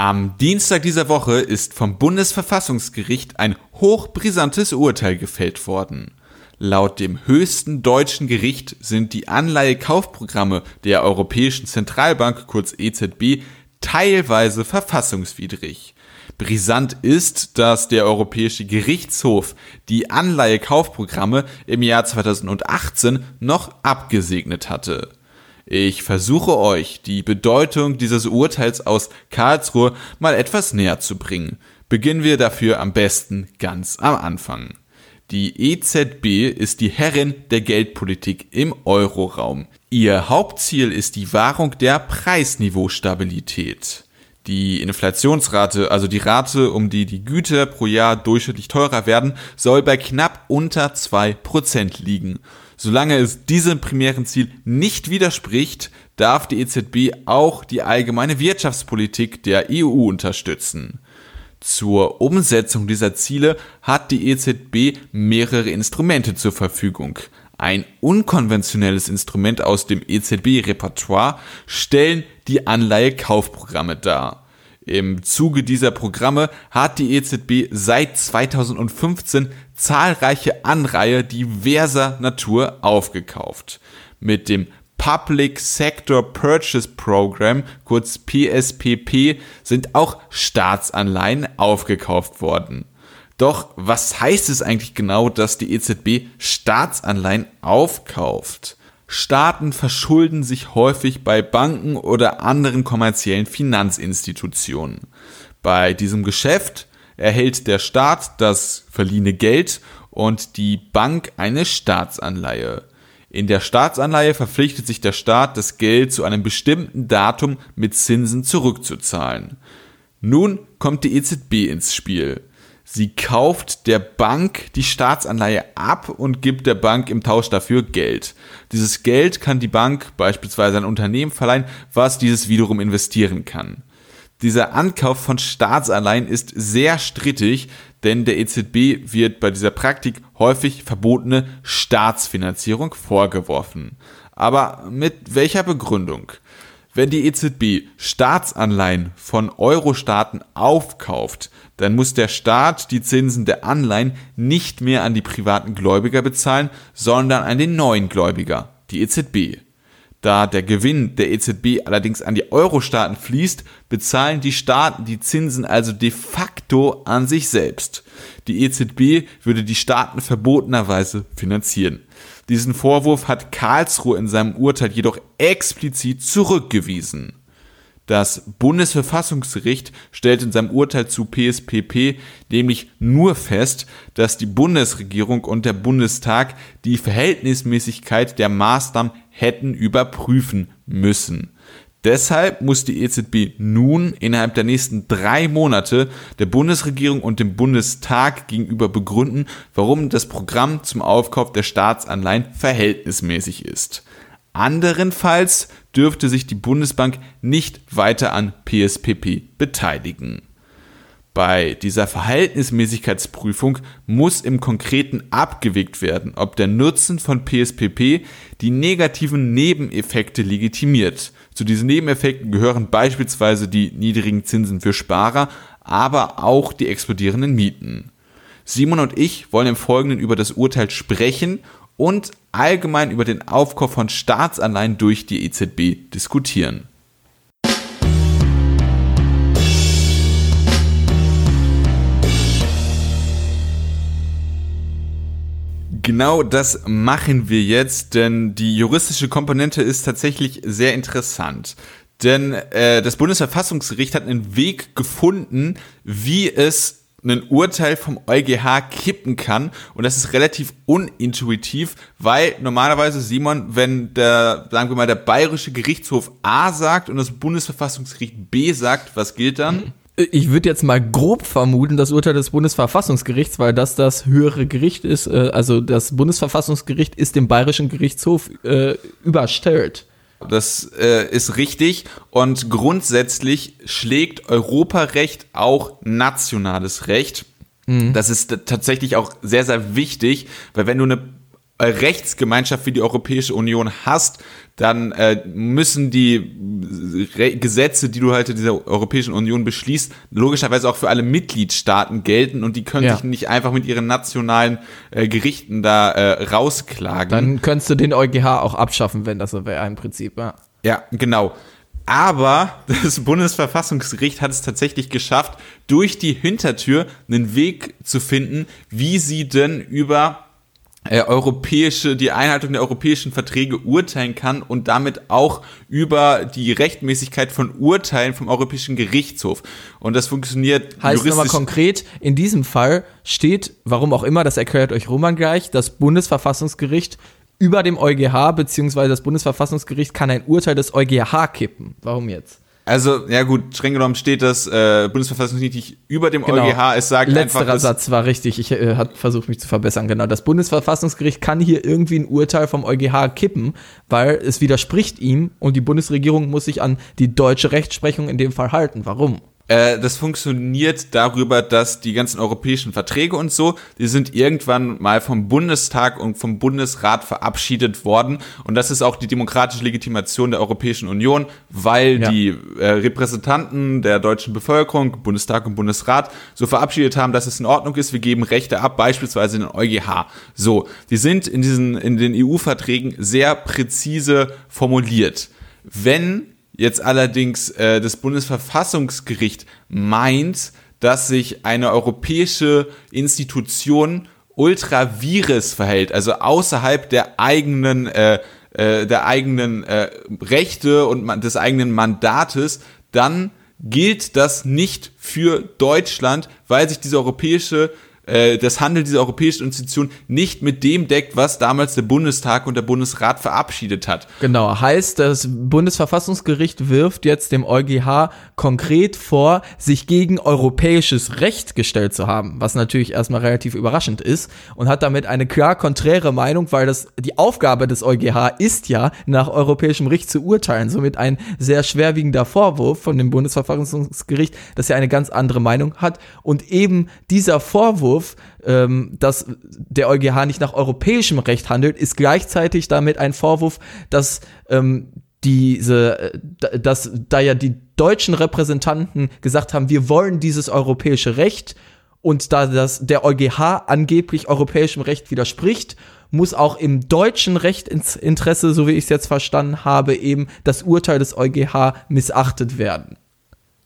Am Dienstag dieser Woche ist vom Bundesverfassungsgericht ein hochbrisantes Urteil gefällt worden. Laut dem höchsten deutschen Gericht sind die Anleihekaufprogramme der Europäischen Zentralbank kurz EZB teilweise verfassungswidrig. Brisant ist, dass der Europäische Gerichtshof die Anleihekaufprogramme im Jahr 2018 noch abgesegnet hatte. Ich versuche euch die Bedeutung dieses Urteils aus Karlsruhe mal etwas näher zu bringen. Beginnen wir dafür am besten ganz am Anfang. Die EZB ist die Herrin der Geldpolitik im Euroraum. Ihr Hauptziel ist die Wahrung der Preisniveaustabilität. Die Inflationsrate, also die Rate, um die die Güter pro Jahr durchschnittlich teurer werden, soll bei knapp unter 2% liegen. Solange es diesem primären Ziel nicht widerspricht, darf die EZB auch die allgemeine Wirtschaftspolitik der EU unterstützen. Zur Umsetzung dieser Ziele hat die EZB mehrere Instrumente zur Verfügung. Ein unkonventionelles Instrument aus dem EZB-Repertoire stellen die Anleihekaufprogramme dar. Im Zuge dieser Programme hat die EZB seit 2015 zahlreiche Anreihe diverser Natur aufgekauft. Mit dem Public Sector Purchase Program, kurz PSPP, sind auch Staatsanleihen aufgekauft worden. Doch was heißt es eigentlich genau, dass die EZB Staatsanleihen aufkauft? Staaten verschulden sich häufig bei Banken oder anderen kommerziellen Finanzinstitutionen. Bei diesem Geschäft erhält der Staat das verliehene Geld und die Bank eine Staatsanleihe. In der Staatsanleihe verpflichtet sich der Staat, das Geld zu einem bestimmten Datum mit Zinsen zurückzuzahlen. Nun kommt die EZB ins Spiel. Sie kauft der Bank die Staatsanleihe ab und gibt der Bank im Tausch dafür Geld. Dieses Geld kann die Bank beispielsweise an Unternehmen verleihen, was dieses wiederum investieren kann. Dieser Ankauf von Staatsanleihen ist sehr strittig, denn der EZB wird bei dieser Praktik häufig verbotene Staatsfinanzierung vorgeworfen. Aber mit welcher Begründung? Wenn die EZB Staatsanleihen von Euro-Staaten aufkauft, dann muss der Staat die Zinsen der Anleihen nicht mehr an die privaten Gläubiger bezahlen, sondern an den neuen Gläubiger, die EZB. Da der Gewinn der EZB allerdings an die Euro-Staaten fließt, bezahlen die Staaten die Zinsen also de facto an sich selbst. Die EZB würde die Staaten verbotenerweise finanzieren. Diesen Vorwurf hat Karlsruhe in seinem Urteil jedoch explizit zurückgewiesen. Das Bundesverfassungsgericht stellt in seinem Urteil zu PSPP nämlich nur fest, dass die Bundesregierung und der Bundestag die Verhältnismäßigkeit der Maßnahmen hätten überprüfen müssen. Deshalb muss die EZB nun innerhalb der nächsten drei Monate der Bundesregierung und dem Bundestag gegenüber begründen, warum das Programm zum Aufkauf der Staatsanleihen verhältnismäßig ist. Anderenfalls dürfte sich die Bundesbank nicht weiter an PSPP beteiligen. Bei dieser Verhältnismäßigkeitsprüfung muss im Konkreten abgewegt werden, ob der Nutzen von PSPP die negativen Nebeneffekte legitimiert. Zu diesen Nebeneffekten gehören beispielsweise die niedrigen Zinsen für Sparer, aber auch die explodierenden Mieten. Simon und ich wollen im Folgenden über das Urteil sprechen und allgemein über den Aufkauf von Staatsanleihen durch die EZB diskutieren. Genau das machen wir jetzt, denn die juristische Komponente ist tatsächlich sehr interessant. Denn äh, das Bundesverfassungsgericht hat einen Weg gefunden, wie es ein Urteil vom EuGH kippen kann. Und das ist relativ unintuitiv, weil normalerweise, Simon, wenn der, sagen wir mal, der Bayerische Gerichtshof A sagt und das Bundesverfassungsgericht B sagt, was gilt dann? Ich würde jetzt mal grob vermuten, das Urteil des Bundesverfassungsgerichts, weil das das höhere Gericht ist, äh, also das Bundesverfassungsgericht ist dem Bayerischen Gerichtshof äh, überstellt. Das äh, ist richtig und grundsätzlich schlägt Europarecht auch nationales Recht. Mhm. Das ist tatsächlich auch sehr, sehr wichtig, weil wenn du eine Rechtsgemeinschaft wie die Europäische Union hast, dann äh, müssen die Re Gesetze, die du halt in dieser Europäischen Union beschließt, logischerweise auch für alle Mitgliedstaaten gelten und die können ja. sich nicht einfach mit ihren nationalen äh, Gerichten da äh, rausklagen. Dann könntest du den EuGH auch abschaffen, wenn das so wäre im Prinzip. Ja, ja genau. Aber das Bundesverfassungsgericht hat es tatsächlich geschafft, durch die Hintertür einen Weg zu finden, wie sie denn über äh, europäische, die Einhaltung der europäischen Verträge urteilen kann und damit auch über die Rechtmäßigkeit von Urteilen vom Europäischen Gerichtshof. Und das funktioniert heißt nochmal konkret, in diesem Fall steht, warum auch immer, das erklärt euch Roman gleich, das Bundesverfassungsgericht über dem EuGH, beziehungsweise das Bundesverfassungsgericht kann ein Urteil des EuGH kippen. Warum jetzt? Also, ja gut, streng genommen steht das äh, Bundesverfassungsgericht nicht über dem genau. EuGH. Es sagt Letzterer einfach. Letzterer Satz war richtig. Ich äh, habe versucht, mich zu verbessern. Genau. Das Bundesverfassungsgericht kann hier irgendwie ein Urteil vom EuGH kippen, weil es widerspricht ihm und die Bundesregierung muss sich an die deutsche Rechtsprechung in dem Fall halten. Warum? Äh, das funktioniert darüber, dass die ganzen europäischen Verträge und so, die sind irgendwann mal vom Bundestag und vom Bundesrat verabschiedet worden. Und das ist auch die demokratische Legitimation der Europäischen Union, weil ja. die äh, Repräsentanten der deutschen Bevölkerung, Bundestag und Bundesrat, so verabschiedet haben, dass es in Ordnung ist, wir geben Rechte ab, beispielsweise in den EuGH. So, die sind in diesen, in den EU-Verträgen sehr präzise formuliert. Wenn jetzt allerdings äh, das Bundesverfassungsgericht meint, dass sich eine europäische Institution ultra vires verhält, also außerhalb der eigenen äh, äh, der eigenen äh, Rechte und des eigenen Mandates, dann gilt das nicht für Deutschland, weil sich diese europäische äh, das Handeln dieser europäischen Institution nicht mit dem deckt, was damals der Bundestag und der Bundesrat verabschiedet hat. Genau, heißt, das Bundesverfassungsgericht wirft jetzt dem EuGH konkret vor, sich gegen europäisches Recht gestellt zu haben, was natürlich erstmal relativ überraschend ist und hat damit eine klar konträre Meinung, weil das die Aufgabe des EuGH ist ja, nach europäischem Recht zu urteilen. Somit ein sehr schwerwiegender Vorwurf von dem Bundesverfassungsgericht, dass er eine ganz andere Meinung hat und eben dieser Vorwurf Vorwurf, ähm, dass der EuGH nicht nach europäischem Recht handelt, ist gleichzeitig damit ein Vorwurf, dass ähm, diese, äh, dass da ja die deutschen Repräsentanten gesagt haben, wir wollen dieses europäische Recht und da das der EuGH angeblich europäischem Recht widerspricht, muss auch im deutschen Recht ins Interesse, so wie ich es jetzt verstanden habe, eben das Urteil des EuGH missachtet werden.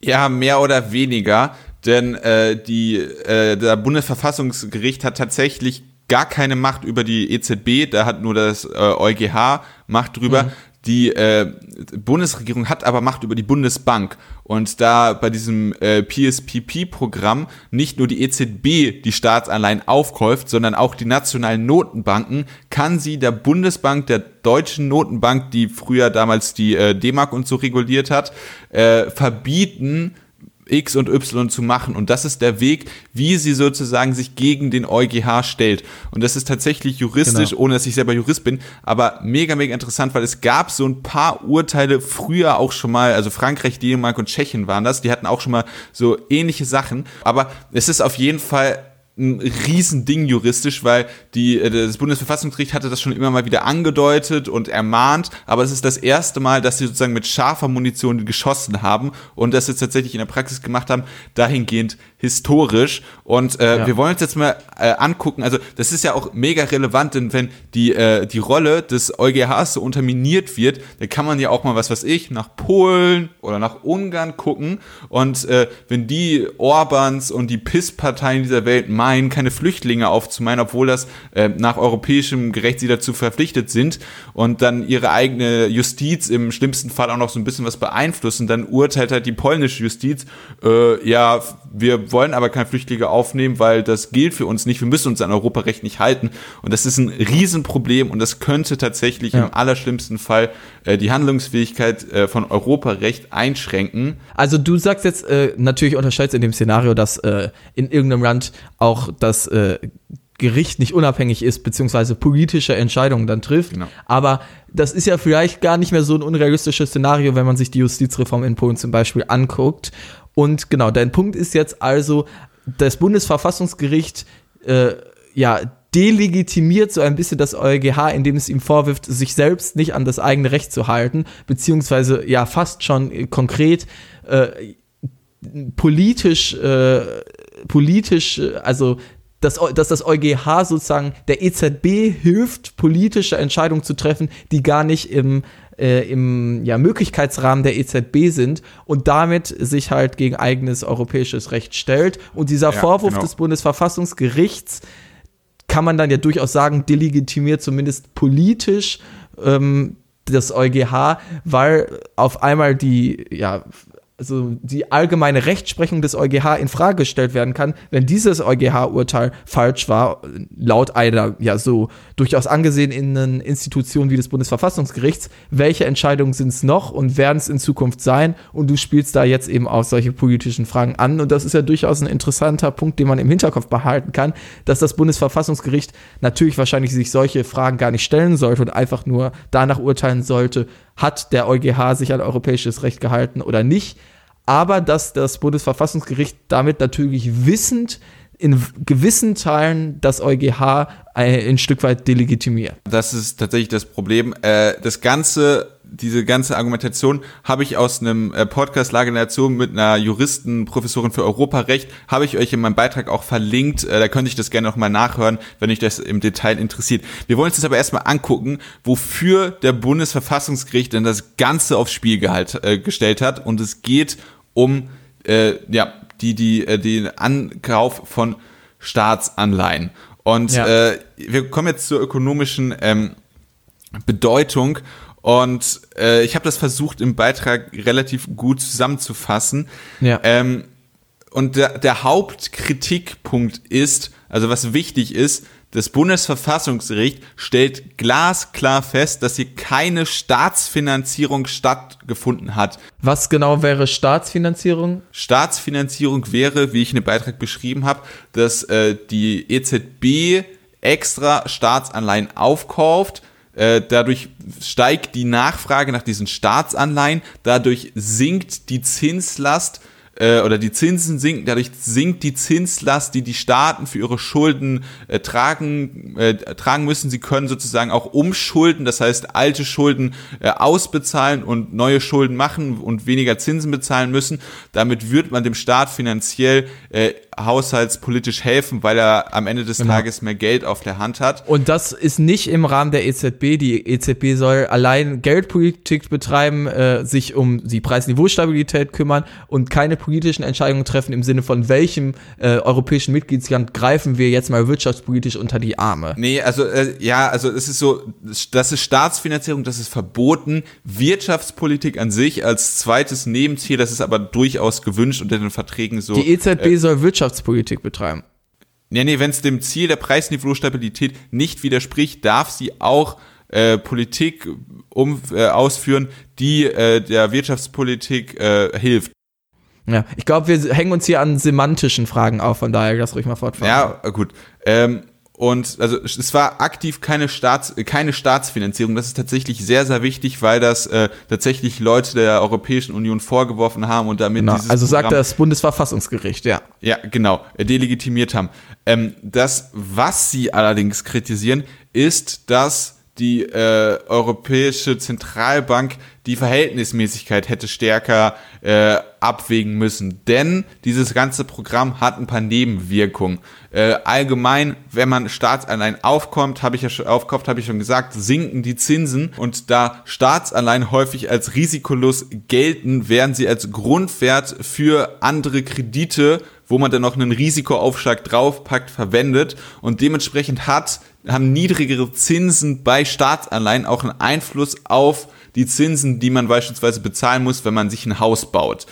Ja, mehr oder weniger denn äh, die, äh, der Bundesverfassungsgericht hat tatsächlich gar keine Macht über die EZB, da hat nur das äh, EuGH Macht drüber. Mhm. Die äh, Bundesregierung hat aber Macht über die Bundesbank. Und da bei diesem äh, PSPP-Programm nicht nur die EZB die Staatsanleihen aufkäuft, sondern auch die nationalen Notenbanken, kann sie der Bundesbank, der deutschen Notenbank, die früher damals die äh, D-Mark und so reguliert hat, äh, verbieten, X und Y zu machen. Und das ist der Weg, wie sie sozusagen sich gegen den EuGH stellt. Und das ist tatsächlich juristisch, genau. ohne dass ich selber Jurist bin, aber mega, mega interessant, weil es gab so ein paar Urteile früher auch schon mal, also Frankreich, Dänemark und Tschechien waren das, die hatten auch schon mal so ähnliche Sachen. Aber es ist auf jeden Fall ein Riesending juristisch, weil die, äh, das Bundesverfassungsgericht hatte das schon immer mal wieder angedeutet und ermahnt, aber es ist das erste Mal, dass sie sozusagen mit scharfer Munition geschossen haben und das jetzt tatsächlich in der Praxis gemacht haben, dahingehend historisch. Und äh, ja. wir wollen uns jetzt mal äh, angucken, also das ist ja auch mega relevant, denn wenn die, äh, die Rolle des EuGHs so unterminiert wird, dann kann man ja auch mal, was weiß ich, nach Polen oder nach Ungarn gucken und äh, wenn die Orbans und die PIS-Parteien dieser Welt meinen, keine Flüchtlinge aufzumeinen, obwohl das äh, nach europäischem Gerecht sie dazu verpflichtet sind und dann ihre eigene Justiz im schlimmsten Fall auch noch so ein bisschen was beeinflussen, dann urteilt halt die polnische Justiz, äh, ja, wir wollen aber keine Flüchtlinge aufnehmen, weil das gilt für uns nicht, wir müssen uns an Europarecht nicht halten und das ist ein Riesenproblem und das könnte tatsächlich ja. im allerschlimmsten Fall äh, die Handlungsfähigkeit äh, von Europarecht einschränken. Also du sagst jetzt äh, natürlich unterscheidest in dem Szenario, dass äh, in irgendeinem Land auch das äh, Gericht nicht unabhängig ist, beziehungsweise politische Entscheidungen dann trifft. Genau. Aber das ist ja vielleicht gar nicht mehr so ein unrealistisches Szenario, wenn man sich die Justizreform in Polen zum Beispiel anguckt. Und genau, dein Punkt ist jetzt also, das Bundesverfassungsgericht äh, ja delegitimiert so ein bisschen das EuGH, indem es ihm vorwirft, sich selbst nicht an das eigene Recht zu halten, beziehungsweise ja fast schon konkret äh, politisch, äh, politisch, also dass, dass das EuGH sozusagen der EZB hilft, politische Entscheidungen zu treffen, die gar nicht im, äh, im ja, Möglichkeitsrahmen der EZB sind und damit sich halt gegen eigenes europäisches Recht stellt. Und dieser ja, Vorwurf genau. des Bundesverfassungsgerichts kann man dann ja durchaus sagen, delegitimiert zumindest politisch ähm, das EuGH, weil auf einmal die ja, also die allgemeine Rechtsprechung des EuGH in Frage gestellt werden kann, wenn dieses EuGH-Urteil falsch war, laut einer ja so durchaus angesehenen Institution wie des Bundesverfassungsgerichts, welche Entscheidungen sind es noch und werden es in Zukunft sein? Und du spielst da jetzt eben auch solche politischen Fragen an. Und das ist ja durchaus ein interessanter Punkt, den man im Hinterkopf behalten kann, dass das Bundesverfassungsgericht natürlich wahrscheinlich sich solche Fragen gar nicht stellen sollte und einfach nur danach urteilen sollte, hat der EuGH sich an europäisches Recht gehalten oder nicht aber dass das Bundesverfassungsgericht damit natürlich wissend in gewissen Teilen das EuGH ein, Stück weit delegitimiert. Das ist tatsächlich das Problem. Äh, das Ganze diese ganze Argumentation habe ich aus einem äh, Podcast Lage Nation mit einer Juristen, Professorin für Europarecht, habe ich euch in meinem Beitrag auch verlinkt. Äh, da könnte ich das gerne nochmal nachhören, wenn euch das im Detail interessiert. Wir wollen uns das aber erstmal angucken, wofür der Bundesverfassungsgericht denn das Ganze aufs Spiel gehalt, äh, gestellt hat. Und es geht um äh, ja, die, die, äh, den Ankauf von Staatsanleihen. Und ja. äh, wir kommen jetzt zur ökonomischen ähm, Bedeutung. Und äh, ich habe das versucht im Beitrag relativ gut zusammenzufassen. Ja. Ähm, und der, der Hauptkritikpunkt ist, also was wichtig ist, das Bundesverfassungsgericht stellt glasklar fest, dass hier keine Staatsfinanzierung stattgefunden hat. Was genau wäre Staatsfinanzierung? Staatsfinanzierung wäre, wie ich in dem Beitrag beschrieben habe, dass äh, die EZB extra Staatsanleihen aufkauft, dadurch steigt die Nachfrage nach diesen Staatsanleihen, dadurch sinkt die Zinslast äh, oder die Zinsen sinken, dadurch sinkt die Zinslast, die die Staaten für ihre Schulden äh, tragen, äh, tragen müssen. Sie können sozusagen auch umschulden, das heißt alte Schulden äh, ausbezahlen und neue Schulden machen und weniger Zinsen bezahlen müssen. Damit wird man dem Staat finanziell äh, haushaltspolitisch helfen, weil er am Ende des genau. Tages mehr Geld auf der Hand hat. Und das ist nicht im Rahmen der EZB. Die EZB soll allein Geldpolitik betreiben, äh, sich um die Preisniveaustabilität kümmern und keine politischen Entscheidungen treffen im Sinne von welchem äh, europäischen Mitgliedsland greifen wir jetzt mal wirtschaftspolitisch unter die Arme. Nee, also äh, ja, also es ist so, das ist Staatsfinanzierung, das ist verboten. Wirtschaftspolitik an sich als zweites Nebenziel, das ist aber durchaus gewünscht unter den Verträgen so. Die EZB äh, soll Wirtschaftspolitik betreiben. Nee, nee, wenn es dem Ziel der Preisniveaustabilität nicht widerspricht, darf sie auch äh, Politik um, äh, ausführen, die äh, der Wirtschaftspolitik äh, hilft. Ja, ich glaube, wir hängen uns hier an semantischen Fragen auf, von daher lass ruhig mal fortfahren. Ja, gut. Ähm, und also es war aktiv keine Staats keine Staatsfinanzierung. Das ist tatsächlich sehr sehr wichtig, weil das äh, tatsächlich Leute der Europäischen Union vorgeworfen haben und damit genau. dieses Also sagt Programm- das Bundesverfassungsgericht, ja. ja, genau, äh, delegitimiert haben. Ähm, das, was sie allerdings kritisieren, ist, dass die äh, Europäische Zentralbank die Verhältnismäßigkeit hätte stärker äh, abwägen müssen. Denn dieses ganze Programm hat ein paar Nebenwirkungen. Äh, allgemein, wenn man Staatsanleihen aufkommt, habe ich ja schon aufkauft, habe ich schon gesagt, sinken die Zinsen und da Staatsanleihen häufig als risikolos gelten, werden sie als Grundwert für andere Kredite wo man dann noch einen Risikoaufschlag draufpackt, verwendet und dementsprechend hat, haben niedrigere Zinsen bei Staatsanleihen auch einen Einfluss auf die Zinsen, die man beispielsweise bezahlen muss, wenn man sich ein Haus baut.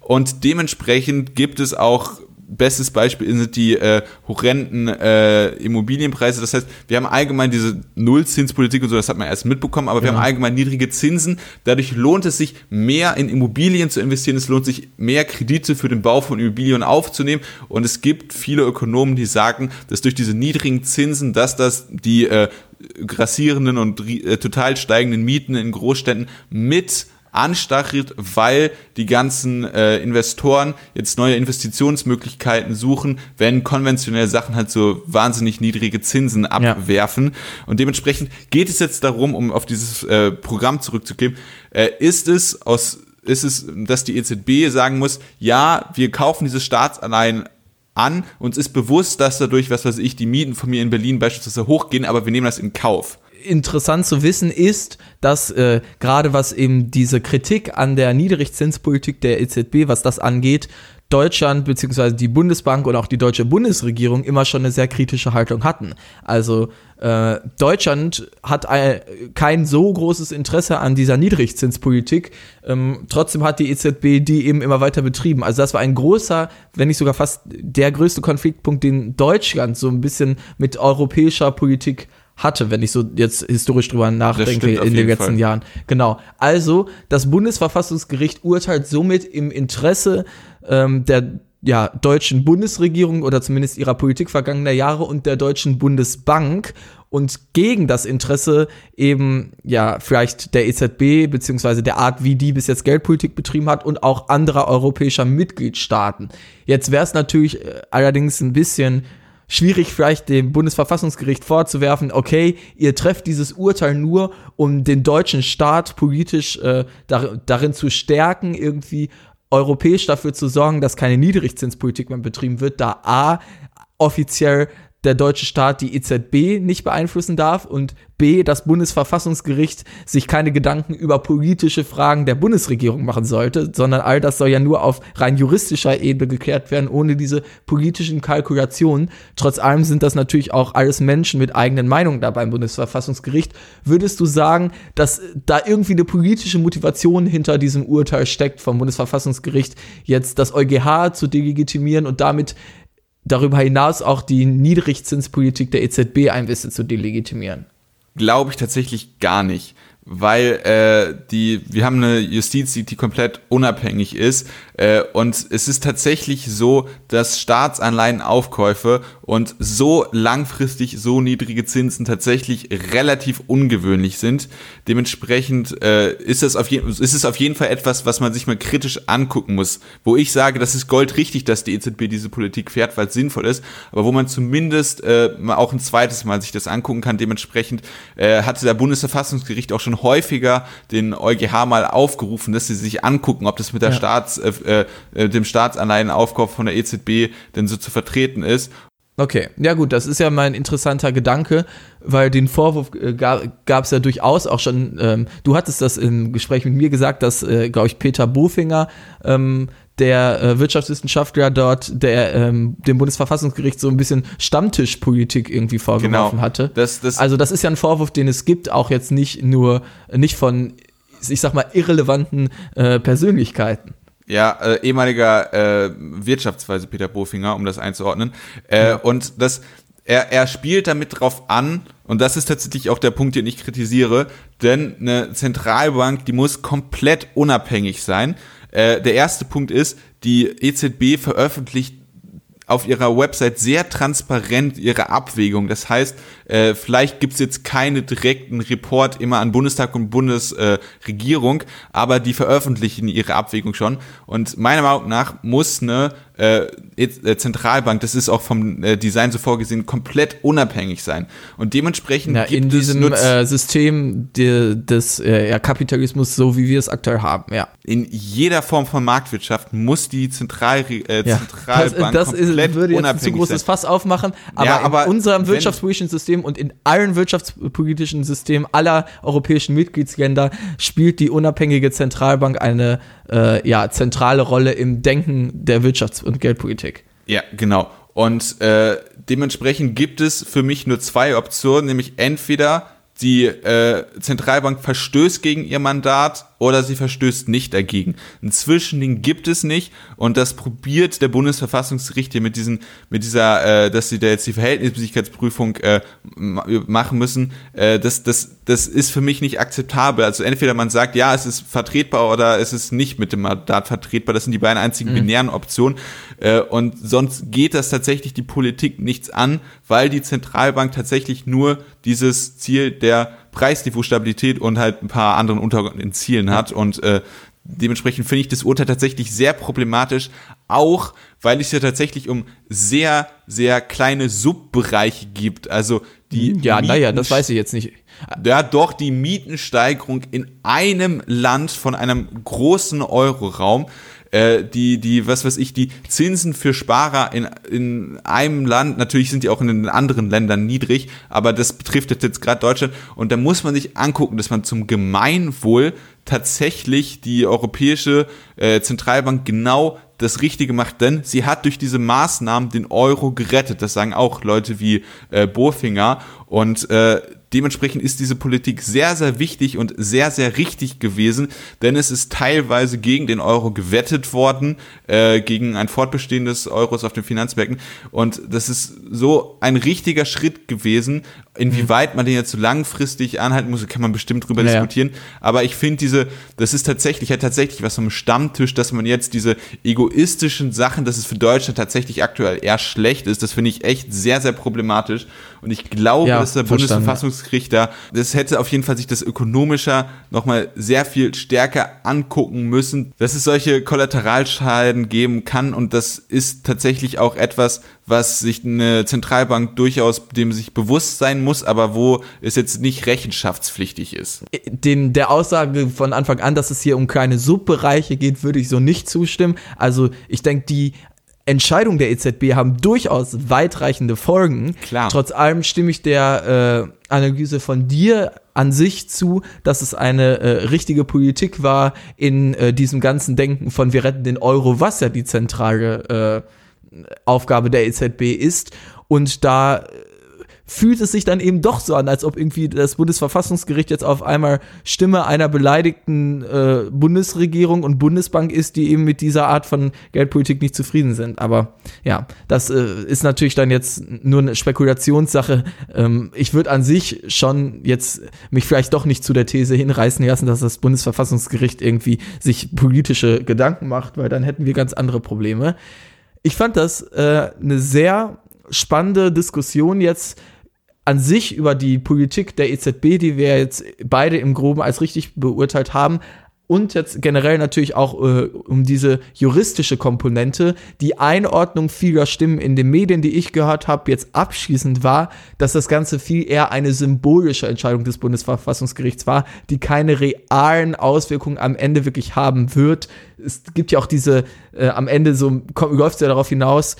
Und dementsprechend gibt es auch bestes Beispiel sind die äh, horrenden äh, Immobilienpreise. Das heißt, wir haben allgemein diese Nullzinspolitik und so, das hat man erst mitbekommen, aber wir haben allgemein niedrige Zinsen. Dadurch lohnt es sich, mehr in Immobilien zu investieren. Es lohnt sich, mehr Kredite für den Bau von Immobilien aufzunehmen. Und es gibt viele Ökonomen, die sagen, dass durch diese niedrigen Zinsen, dass das die äh, grassierenden und äh, total steigenden Mieten in Großstädten mit anstachelt, weil die ganzen äh, Investoren jetzt neue Investitionsmöglichkeiten suchen, wenn konventionelle Sachen halt so wahnsinnig niedrige Zinsen abwerfen. Und dementsprechend geht es jetzt darum, um auf dieses äh, Programm zurückzugehen, äh, ist es aus ist es, dass die EZB sagen muss, ja, wir kaufen diese Staatsanleihen an, uns ist bewusst, dass dadurch, was weiß ich, die Mieten von mir in Berlin beispielsweise hochgehen, aber wir nehmen das in Kauf. Interessant zu wissen ist, dass äh, gerade was eben diese Kritik an der Niedrigzinspolitik der EZB, was das angeht, Deutschland bzw. die Bundesbank und auch die deutsche Bundesregierung immer schon eine sehr kritische Haltung hatten. Also äh, Deutschland hat ein, kein so großes Interesse an dieser Niedrigzinspolitik. Ähm, trotzdem hat die EZB die eben immer weiter betrieben. Also das war ein großer, wenn nicht sogar fast der größte Konfliktpunkt, den Deutschland so ein bisschen mit europäischer Politik hatte, wenn ich so jetzt historisch drüber nachdenke in den letzten Fall. Jahren. Genau. Also, das Bundesverfassungsgericht urteilt somit im Interesse ähm, der ja, deutschen Bundesregierung oder zumindest ihrer Politik vergangener Jahre und der deutschen Bundesbank und gegen das Interesse eben ja vielleicht der EZB beziehungsweise der Art, wie die bis jetzt Geldpolitik betrieben hat und auch anderer europäischer Mitgliedstaaten. Jetzt wäre es natürlich äh, allerdings ein bisschen schwierig vielleicht dem Bundesverfassungsgericht vorzuwerfen, okay, ihr trefft dieses Urteil nur, um den deutschen Staat politisch äh, dar darin zu stärken, irgendwie europäisch dafür zu sorgen, dass keine Niedrigzinspolitik mehr betrieben wird, da A offiziell der deutsche Staat die EZB nicht beeinflussen darf und B, das Bundesverfassungsgericht sich keine Gedanken über politische Fragen der Bundesregierung machen sollte, sondern all das soll ja nur auf rein juristischer Ebene geklärt werden, ohne diese politischen Kalkulationen. Trotz allem sind das natürlich auch alles Menschen mit eigenen Meinungen da beim Bundesverfassungsgericht. Würdest du sagen, dass da irgendwie eine politische Motivation hinter diesem Urteil steckt vom Bundesverfassungsgericht, jetzt das EuGH zu delegitimieren und damit darüber hinaus auch die Niedrigzinspolitik der EZB ein bisschen zu delegitimieren? Glaube ich tatsächlich gar nicht. Weil äh, die, wir haben eine Justiz, die, die komplett unabhängig ist. Äh, und es ist tatsächlich so, dass Staatsanleihenaufkäufe und so langfristig so niedrige Zinsen tatsächlich relativ ungewöhnlich sind. Dementsprechend äh, ist, das auf je, ist es auf jeden Fall etwas, was man sich mal kritisch angucken muss. Wo ich sage, das ist goldrichtig, dass die EZB diese Politik fährt, weil es sinnvoll ist, aber wo man zumindest äh, mal auch ein zweites Mal sich das angucken kann. Dementsprechend äh, hatte der Bundesverfassungsgericht auch schon häufiger den EuGH mal aufgerufen, dass sie sich angucken, ob das mit der Ja. Staats, äh, äh, dem Staatsanleihenaufkauf von der EZB denn so zu vertreten ist. Okay, ja gut, das ist ja mal ein interessanter Gedanke, weil den Vorwurf äh, gab es ja durchaus auch schon, ähm, du hattest das im Gespräch mit mir gesagt, dass, äh, glaube ich, Peter Bofinger, ähm, der äh, Wirtschaftswissenschaftler dort, der ähm, dem Bundesverfassungsgericht so ein bisschen Stammtischpolitik irgendwie vorgeworfen Genau. hatte. Das- das- also das ist ja ein Vorwurf, den es gibt, auch jetzt nicht nur, nicht von, ich sag mal, irrelevanten äh, Persönlichkeiten. Ja, äh, ehemaliger äh, Wirtschaftsweise Peter Bofinger, um das einzuordnen. Äh, Und das, er, er spielt damit drauf an, und das ist tatsächlich auch der Punkt, den ich kritisiere, denn eine Zentralbank, die muss komplett unabhängig sein. Äh, der erste Punkt ist, die EZB veröffentlicht auf ihrer Website sehr transparent ihre Abwägung. Das heißt, äh, vielleicht gibt's jetzt keine direkten Report immer an Bundestag und Bundesregierung, äh, aber die veröffentlichen ihre Abwägung schon. Und meiner Meinung nach muss eine äh, äh, Zentralbank, das ist auch vom äh, Design so vorgesehen, komplett unabhängig sein. Und dementsprechend ja, in diesem äh, System de, des äh, Kapitalismus, so wie wir es aktuell haben, ja. In jeder Form von Marktwirtschaft muss die Zentral, äh, ja. Zentralbank das, das komplett ist, würde jetzt unabhängig ein zu großes sein. Fass aufmachen, aber, ja, aber in unserem wirtschaftspolitischen System und in allen wirtschaftspolitischen Systemen aller europäischen Mitgliedsländer spielt die unabhängige Zentralbank eine äh, ja, zentrale Rolle im Denken der Wirtschafts- und Geldpolitik. Ja, genau. Und äh, dementsprechend gibt es für mich nur zwei Optionen, nämlich entweder die äh, Zentralbank verstößt gegen ihr Mandat oder sie verstößt nicht dagegen. Ein Zwischending gibt es nicht und das probiert der Bundesverfassungsgericht hier mit diesen, mit dieser, äh, dass sie da jetzt die Verhältnismäßigkeitsprüfung äh, machen müssen. Äh, das, das, das ist für mich nicht akzeptabel. Also entweder man sagt, ja, es ist vertretbar oder es ist nicht mit dem Mandat vertretbar. Das sind die beiden einzigen mhm. binären Optionen. Äh, und sonst geht das tatsächlich die Politik nichts an, weil die Zentralbank tatsächlich nur dieses Ziel der Preisniveaustabilität und halt ein paar anderen untergeordneten Zielen hat. Und äh, dementsprechend finde ich das Urteil tatsächlich sehr problematisch, auch weil es ja tatsächlich um sehr, sehr kleine Subbereiche gibt. Also die. Ja, naja, das weiß ich jetzt nicht. Ja, doch, die Mietensteigerung in einem Land von einem großen Euroraum äh, die, die, was weiß ich, die Zinsen für Sparer in, in einem Land, natürlich sind die auch in den anderen Ländern niedrig, aber das betrifft jetzt gerade Deutschland und da muss man sich angucken, dass man zum Gemeinwohl tatsächlich die Europäische äh, Zentralbank genau das Richtige macht, denn sie hat durch diese Maßnahmen den Euro gerettet. Das sagen auch Leute wie äh, Bofinger. Und äh, Dementsprechend ist diese Politik sehr, sehr wichtig und sehr, sehr richtig gewesen, denn es ist teilweise gegen den Euro gewettet worden, äh, gegen ein Fortbestehen des Euros auf den Finanzmärkten. Und das ist so ein richtiger Schritt gewesen. Inwieweit man den jetzt so langfristig anhalten muss, kann man bestimmt drüber naja. diskutieren. Aber ich finde diese, das ist tatsächlich, hat tatsächlich was vom Stammtisch, dass man jetzt diese egoistischen Sachen, dass es für Deutschland tatsächlich aktuell eher schlecht ist, das finde ich echt sehr, sehr problematisch. Und ich glaube, ja, dass der Bundesverfassungsgericht da, das hätte auf jeden Fall sich das ökonomischer nochmal sehr viel stärker angucken müssen, dass es solche Kollateralschalen geben kann. Und das ist tatsächlich auch etwas, was sich eine Zentralbank durchaus dem sich bewusst sein muss, aber wo es jetzt nicht rechenschaftspflichtig ist. Den, der Aussage von Anfang an, dass es hier um kleine Subbereiche geht, würde ich so nicht zustimmen. Also ich denke, die Entscheidungen der EZB haben durchaus weitreichende Folgen. Klar. Trotz allem stimme ich der äh, Analyse von dir an sich zu, dass es eine äh, richtige Politik war in äh, diesem ganzen Denken von wir retten den Euro, was ja die zentrale äh, Aufgabe der EZB ist. Und da fühlt es sich dann eben doch so an, als ob irgendwie das Bundesverfassungsgericht jetzt auf einmal Stimme einer beleidigten äh, Bundesregierung und Bundesbank ist, die eben mit dieser Art von Geldpolitik nicht zufrieden sind. Aber ja, das äh, ist natürlich dann jetzt nur eine Spekulationssache. Ähm, ich würde an sich schon jetzt mich vielleicht doch nicht zu der These hinreißen lassen, dass das Bundesverfassungsgericht irgendwie sich politische Gedanken macht, weil dann hätten wir ganz andere Probleme. Ich fand das äh, eine sehr spannende Diskussion jetzt an sich über die Politik der EZB, die wir jetzt beide im Groben als richtig beurteilt haben, und jetzt generell natürlich auch äh, um diese juristische Komponente. Die Einordnung vieler Stimmen in den Medien, die ich gehört habe, jetzt abschließend war, dass das Ganze viel eher eine symbolische Entscheidung des Bundesverfassungsgerichts war, die keine realen Auswirkungen am Ende wirklich haben wird. Es gibt ja auch diese, äh, am Ende so läuft es ja darauf hinaus,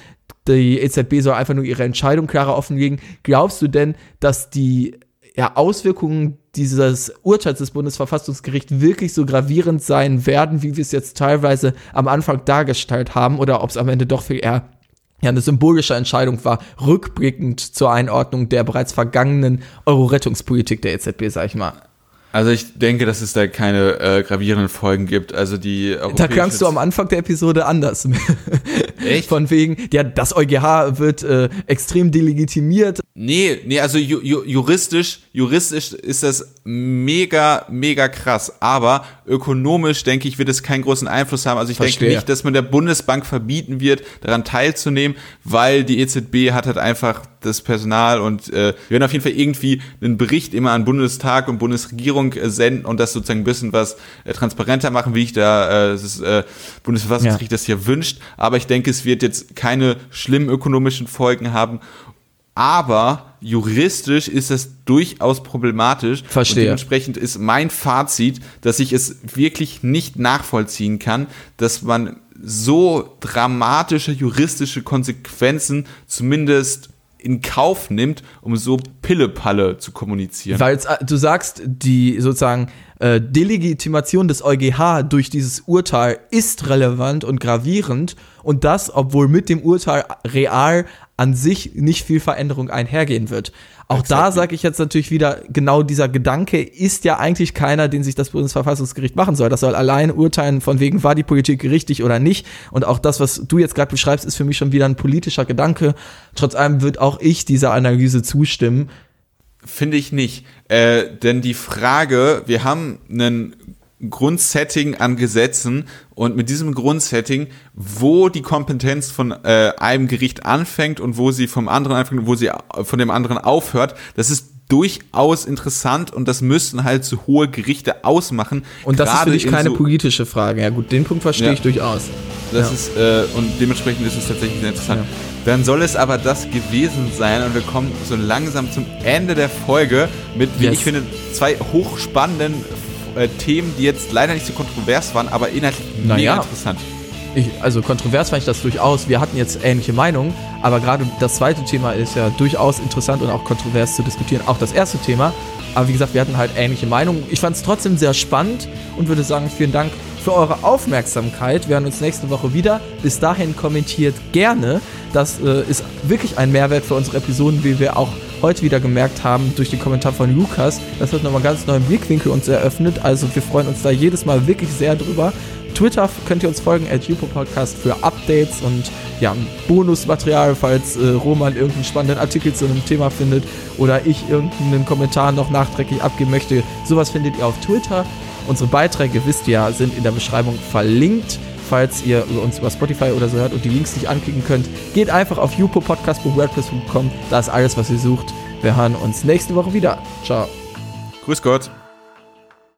die EZB soll einfach nur ihre Entscheidung klarer offenlegen. Glaubst du denn, dass die ja, Auswirkungen dieses Urteils des Bundesverfassungsgerichts wirklich so gravierend sein werden, wie wir es jetzt teilweise am Anfang dargestellt haben, oder ob es am Ende doch viel eher ja, eine symbolische Entscheidung war, rückblickend zur Einordnung der bereits vergangenen Euro-Rettungspolitik der EZB, sag ich mal. Also ich denke, dass es da keine äh, gravierenden Folgen gibt. Also die Da klangst du am Anfang der Episode anders. Echt? Von wegen, ja, das EuGH wird äh, extrem delegitimiert. Nee, nee, also ju, ju, juristisch, juristisch ist das mega, mega krass. Aber ökonomisch, denke ich, wird es keinen großen Einfluss haben. Also ich Verstehe. denke nicht, dass man der Bundesbank verbieten wird, daran teilzunehmen, weil die EZB hat halt einfach das Personal und äh, wir werden auf jeden Fall irgendwie einen Bericht immer an Bundestag und Bundesregierung äh, senden und das sozusagen ein bisschen was äh, transparenter machen, wie ich da äh, das äh, Bundesverfassungsgericht ja. das hier wünscht. Aber ich denke, es wird jetzt keine schlimmen ökonomischen Folgen haben aber juristisch ist es durchaus problematisch. Verstehe. Und dementsprechend ist mein Fazit, dass ich es wirklich nicht nachvollziehen kann, dass man so dramatische juristische Konsequenzen zumindest in Kauf nimmt, um so Pillepalle zu kommunizieren. Weil äh, du sagst, die sozusagen äh, Delegitimation des EuGH durch dieses Urteil ist relevant und gravierend und das, obwohl mit dem Urteil real an sich nicht viel Veränderung einhergehen wird. Auch exactly. da sage ich jetzt natürlich wieder, genau dieser Gedanke ist ja eigentlich keiner, den sich das Bundesverfassungsgericht machen soll. Das soll allein urteilen, von wegen war die Politik richtig oder nicht. Und auch das, was du jetzt gerade beschreibst, ist für mich schon wieder ein politischer Gedanke. Trotz allem wird auch ich dieser Analyse zustimmen. Finde ich nicht. Äh, denn die Frage, wir haben einen Grundsetting an Gesetzen und mit diesem Grundsetting, wo die Kompetenz von äh, einem Gericht anfängt und wo sie vom anderen anfängt, wo sie von dem anderen aufhört, das ist durchaus interessant und das müssten halt so hohe Gerichte ausmachen. Und das ist für dich keine so politische Frage. Ja gut, den Punkt verstehe ja, ich durchaus. Das ja. ist, äh, und dementsprechend ist es tatsächlich sehr interessant. Ja. Dann soll es aber das gewesen sein und wir kommen so langsam zum Ende der Folge mit, wie yes. ich finde, zwei hochspannenden äh, Themen, die jetzt leider nicht so kontrovers waren, aber inhaltlich naja. mega interessant. Ich, also kontrovers fand ich das durchaus. Wir hatten jetzt ähnliche Meinungen, aber gerade das zweite Thema ist ja durchaus interessant und auch kontrovers zu diskutieren. Auch das erste Thema. Aber wie gesagt, wir hatten halt ähnliche Meinungen. Ich fand es trotzdem sehr spannend und würde sagen, vielen Dank für eure Aufmerksamkeit. Wir hören uns nächste Woche wieder. Bis dahin kommentiert gerne. Das äh, ist wirklich ein Mehrwert für unsere Episoden, wie wir auch heute wieder gemerkt haben durch den Kommentar von Lukas. Das hat nochmal ganz neuen Blickwinkel uns eröffnet. Also wir freuen uns da jedes Mal wirklich sehr drüber. Twitter könnt ihr uns folgen, at Podcast für Updates und ja, Bonusmaterial, falls äh, Roman irgendeinen spannenden Artikel zu einem Thema findet oder ich irgendeinen Kommentar noch nachträglich abgeben möchte. Sowas findet ihr auf Twitter. Unsere Beiträge, wisst ihr sind in der Beschreibung verlinkt falls ihr uns über Spotify oder so hört und die Links nicht anklicken könnt, geht einfach auf jupopodcast.wordpress.com. Da ist alles, was ihr sucht. Wir hören uns nächste Woche wieder. Ciao. Grüß Gott.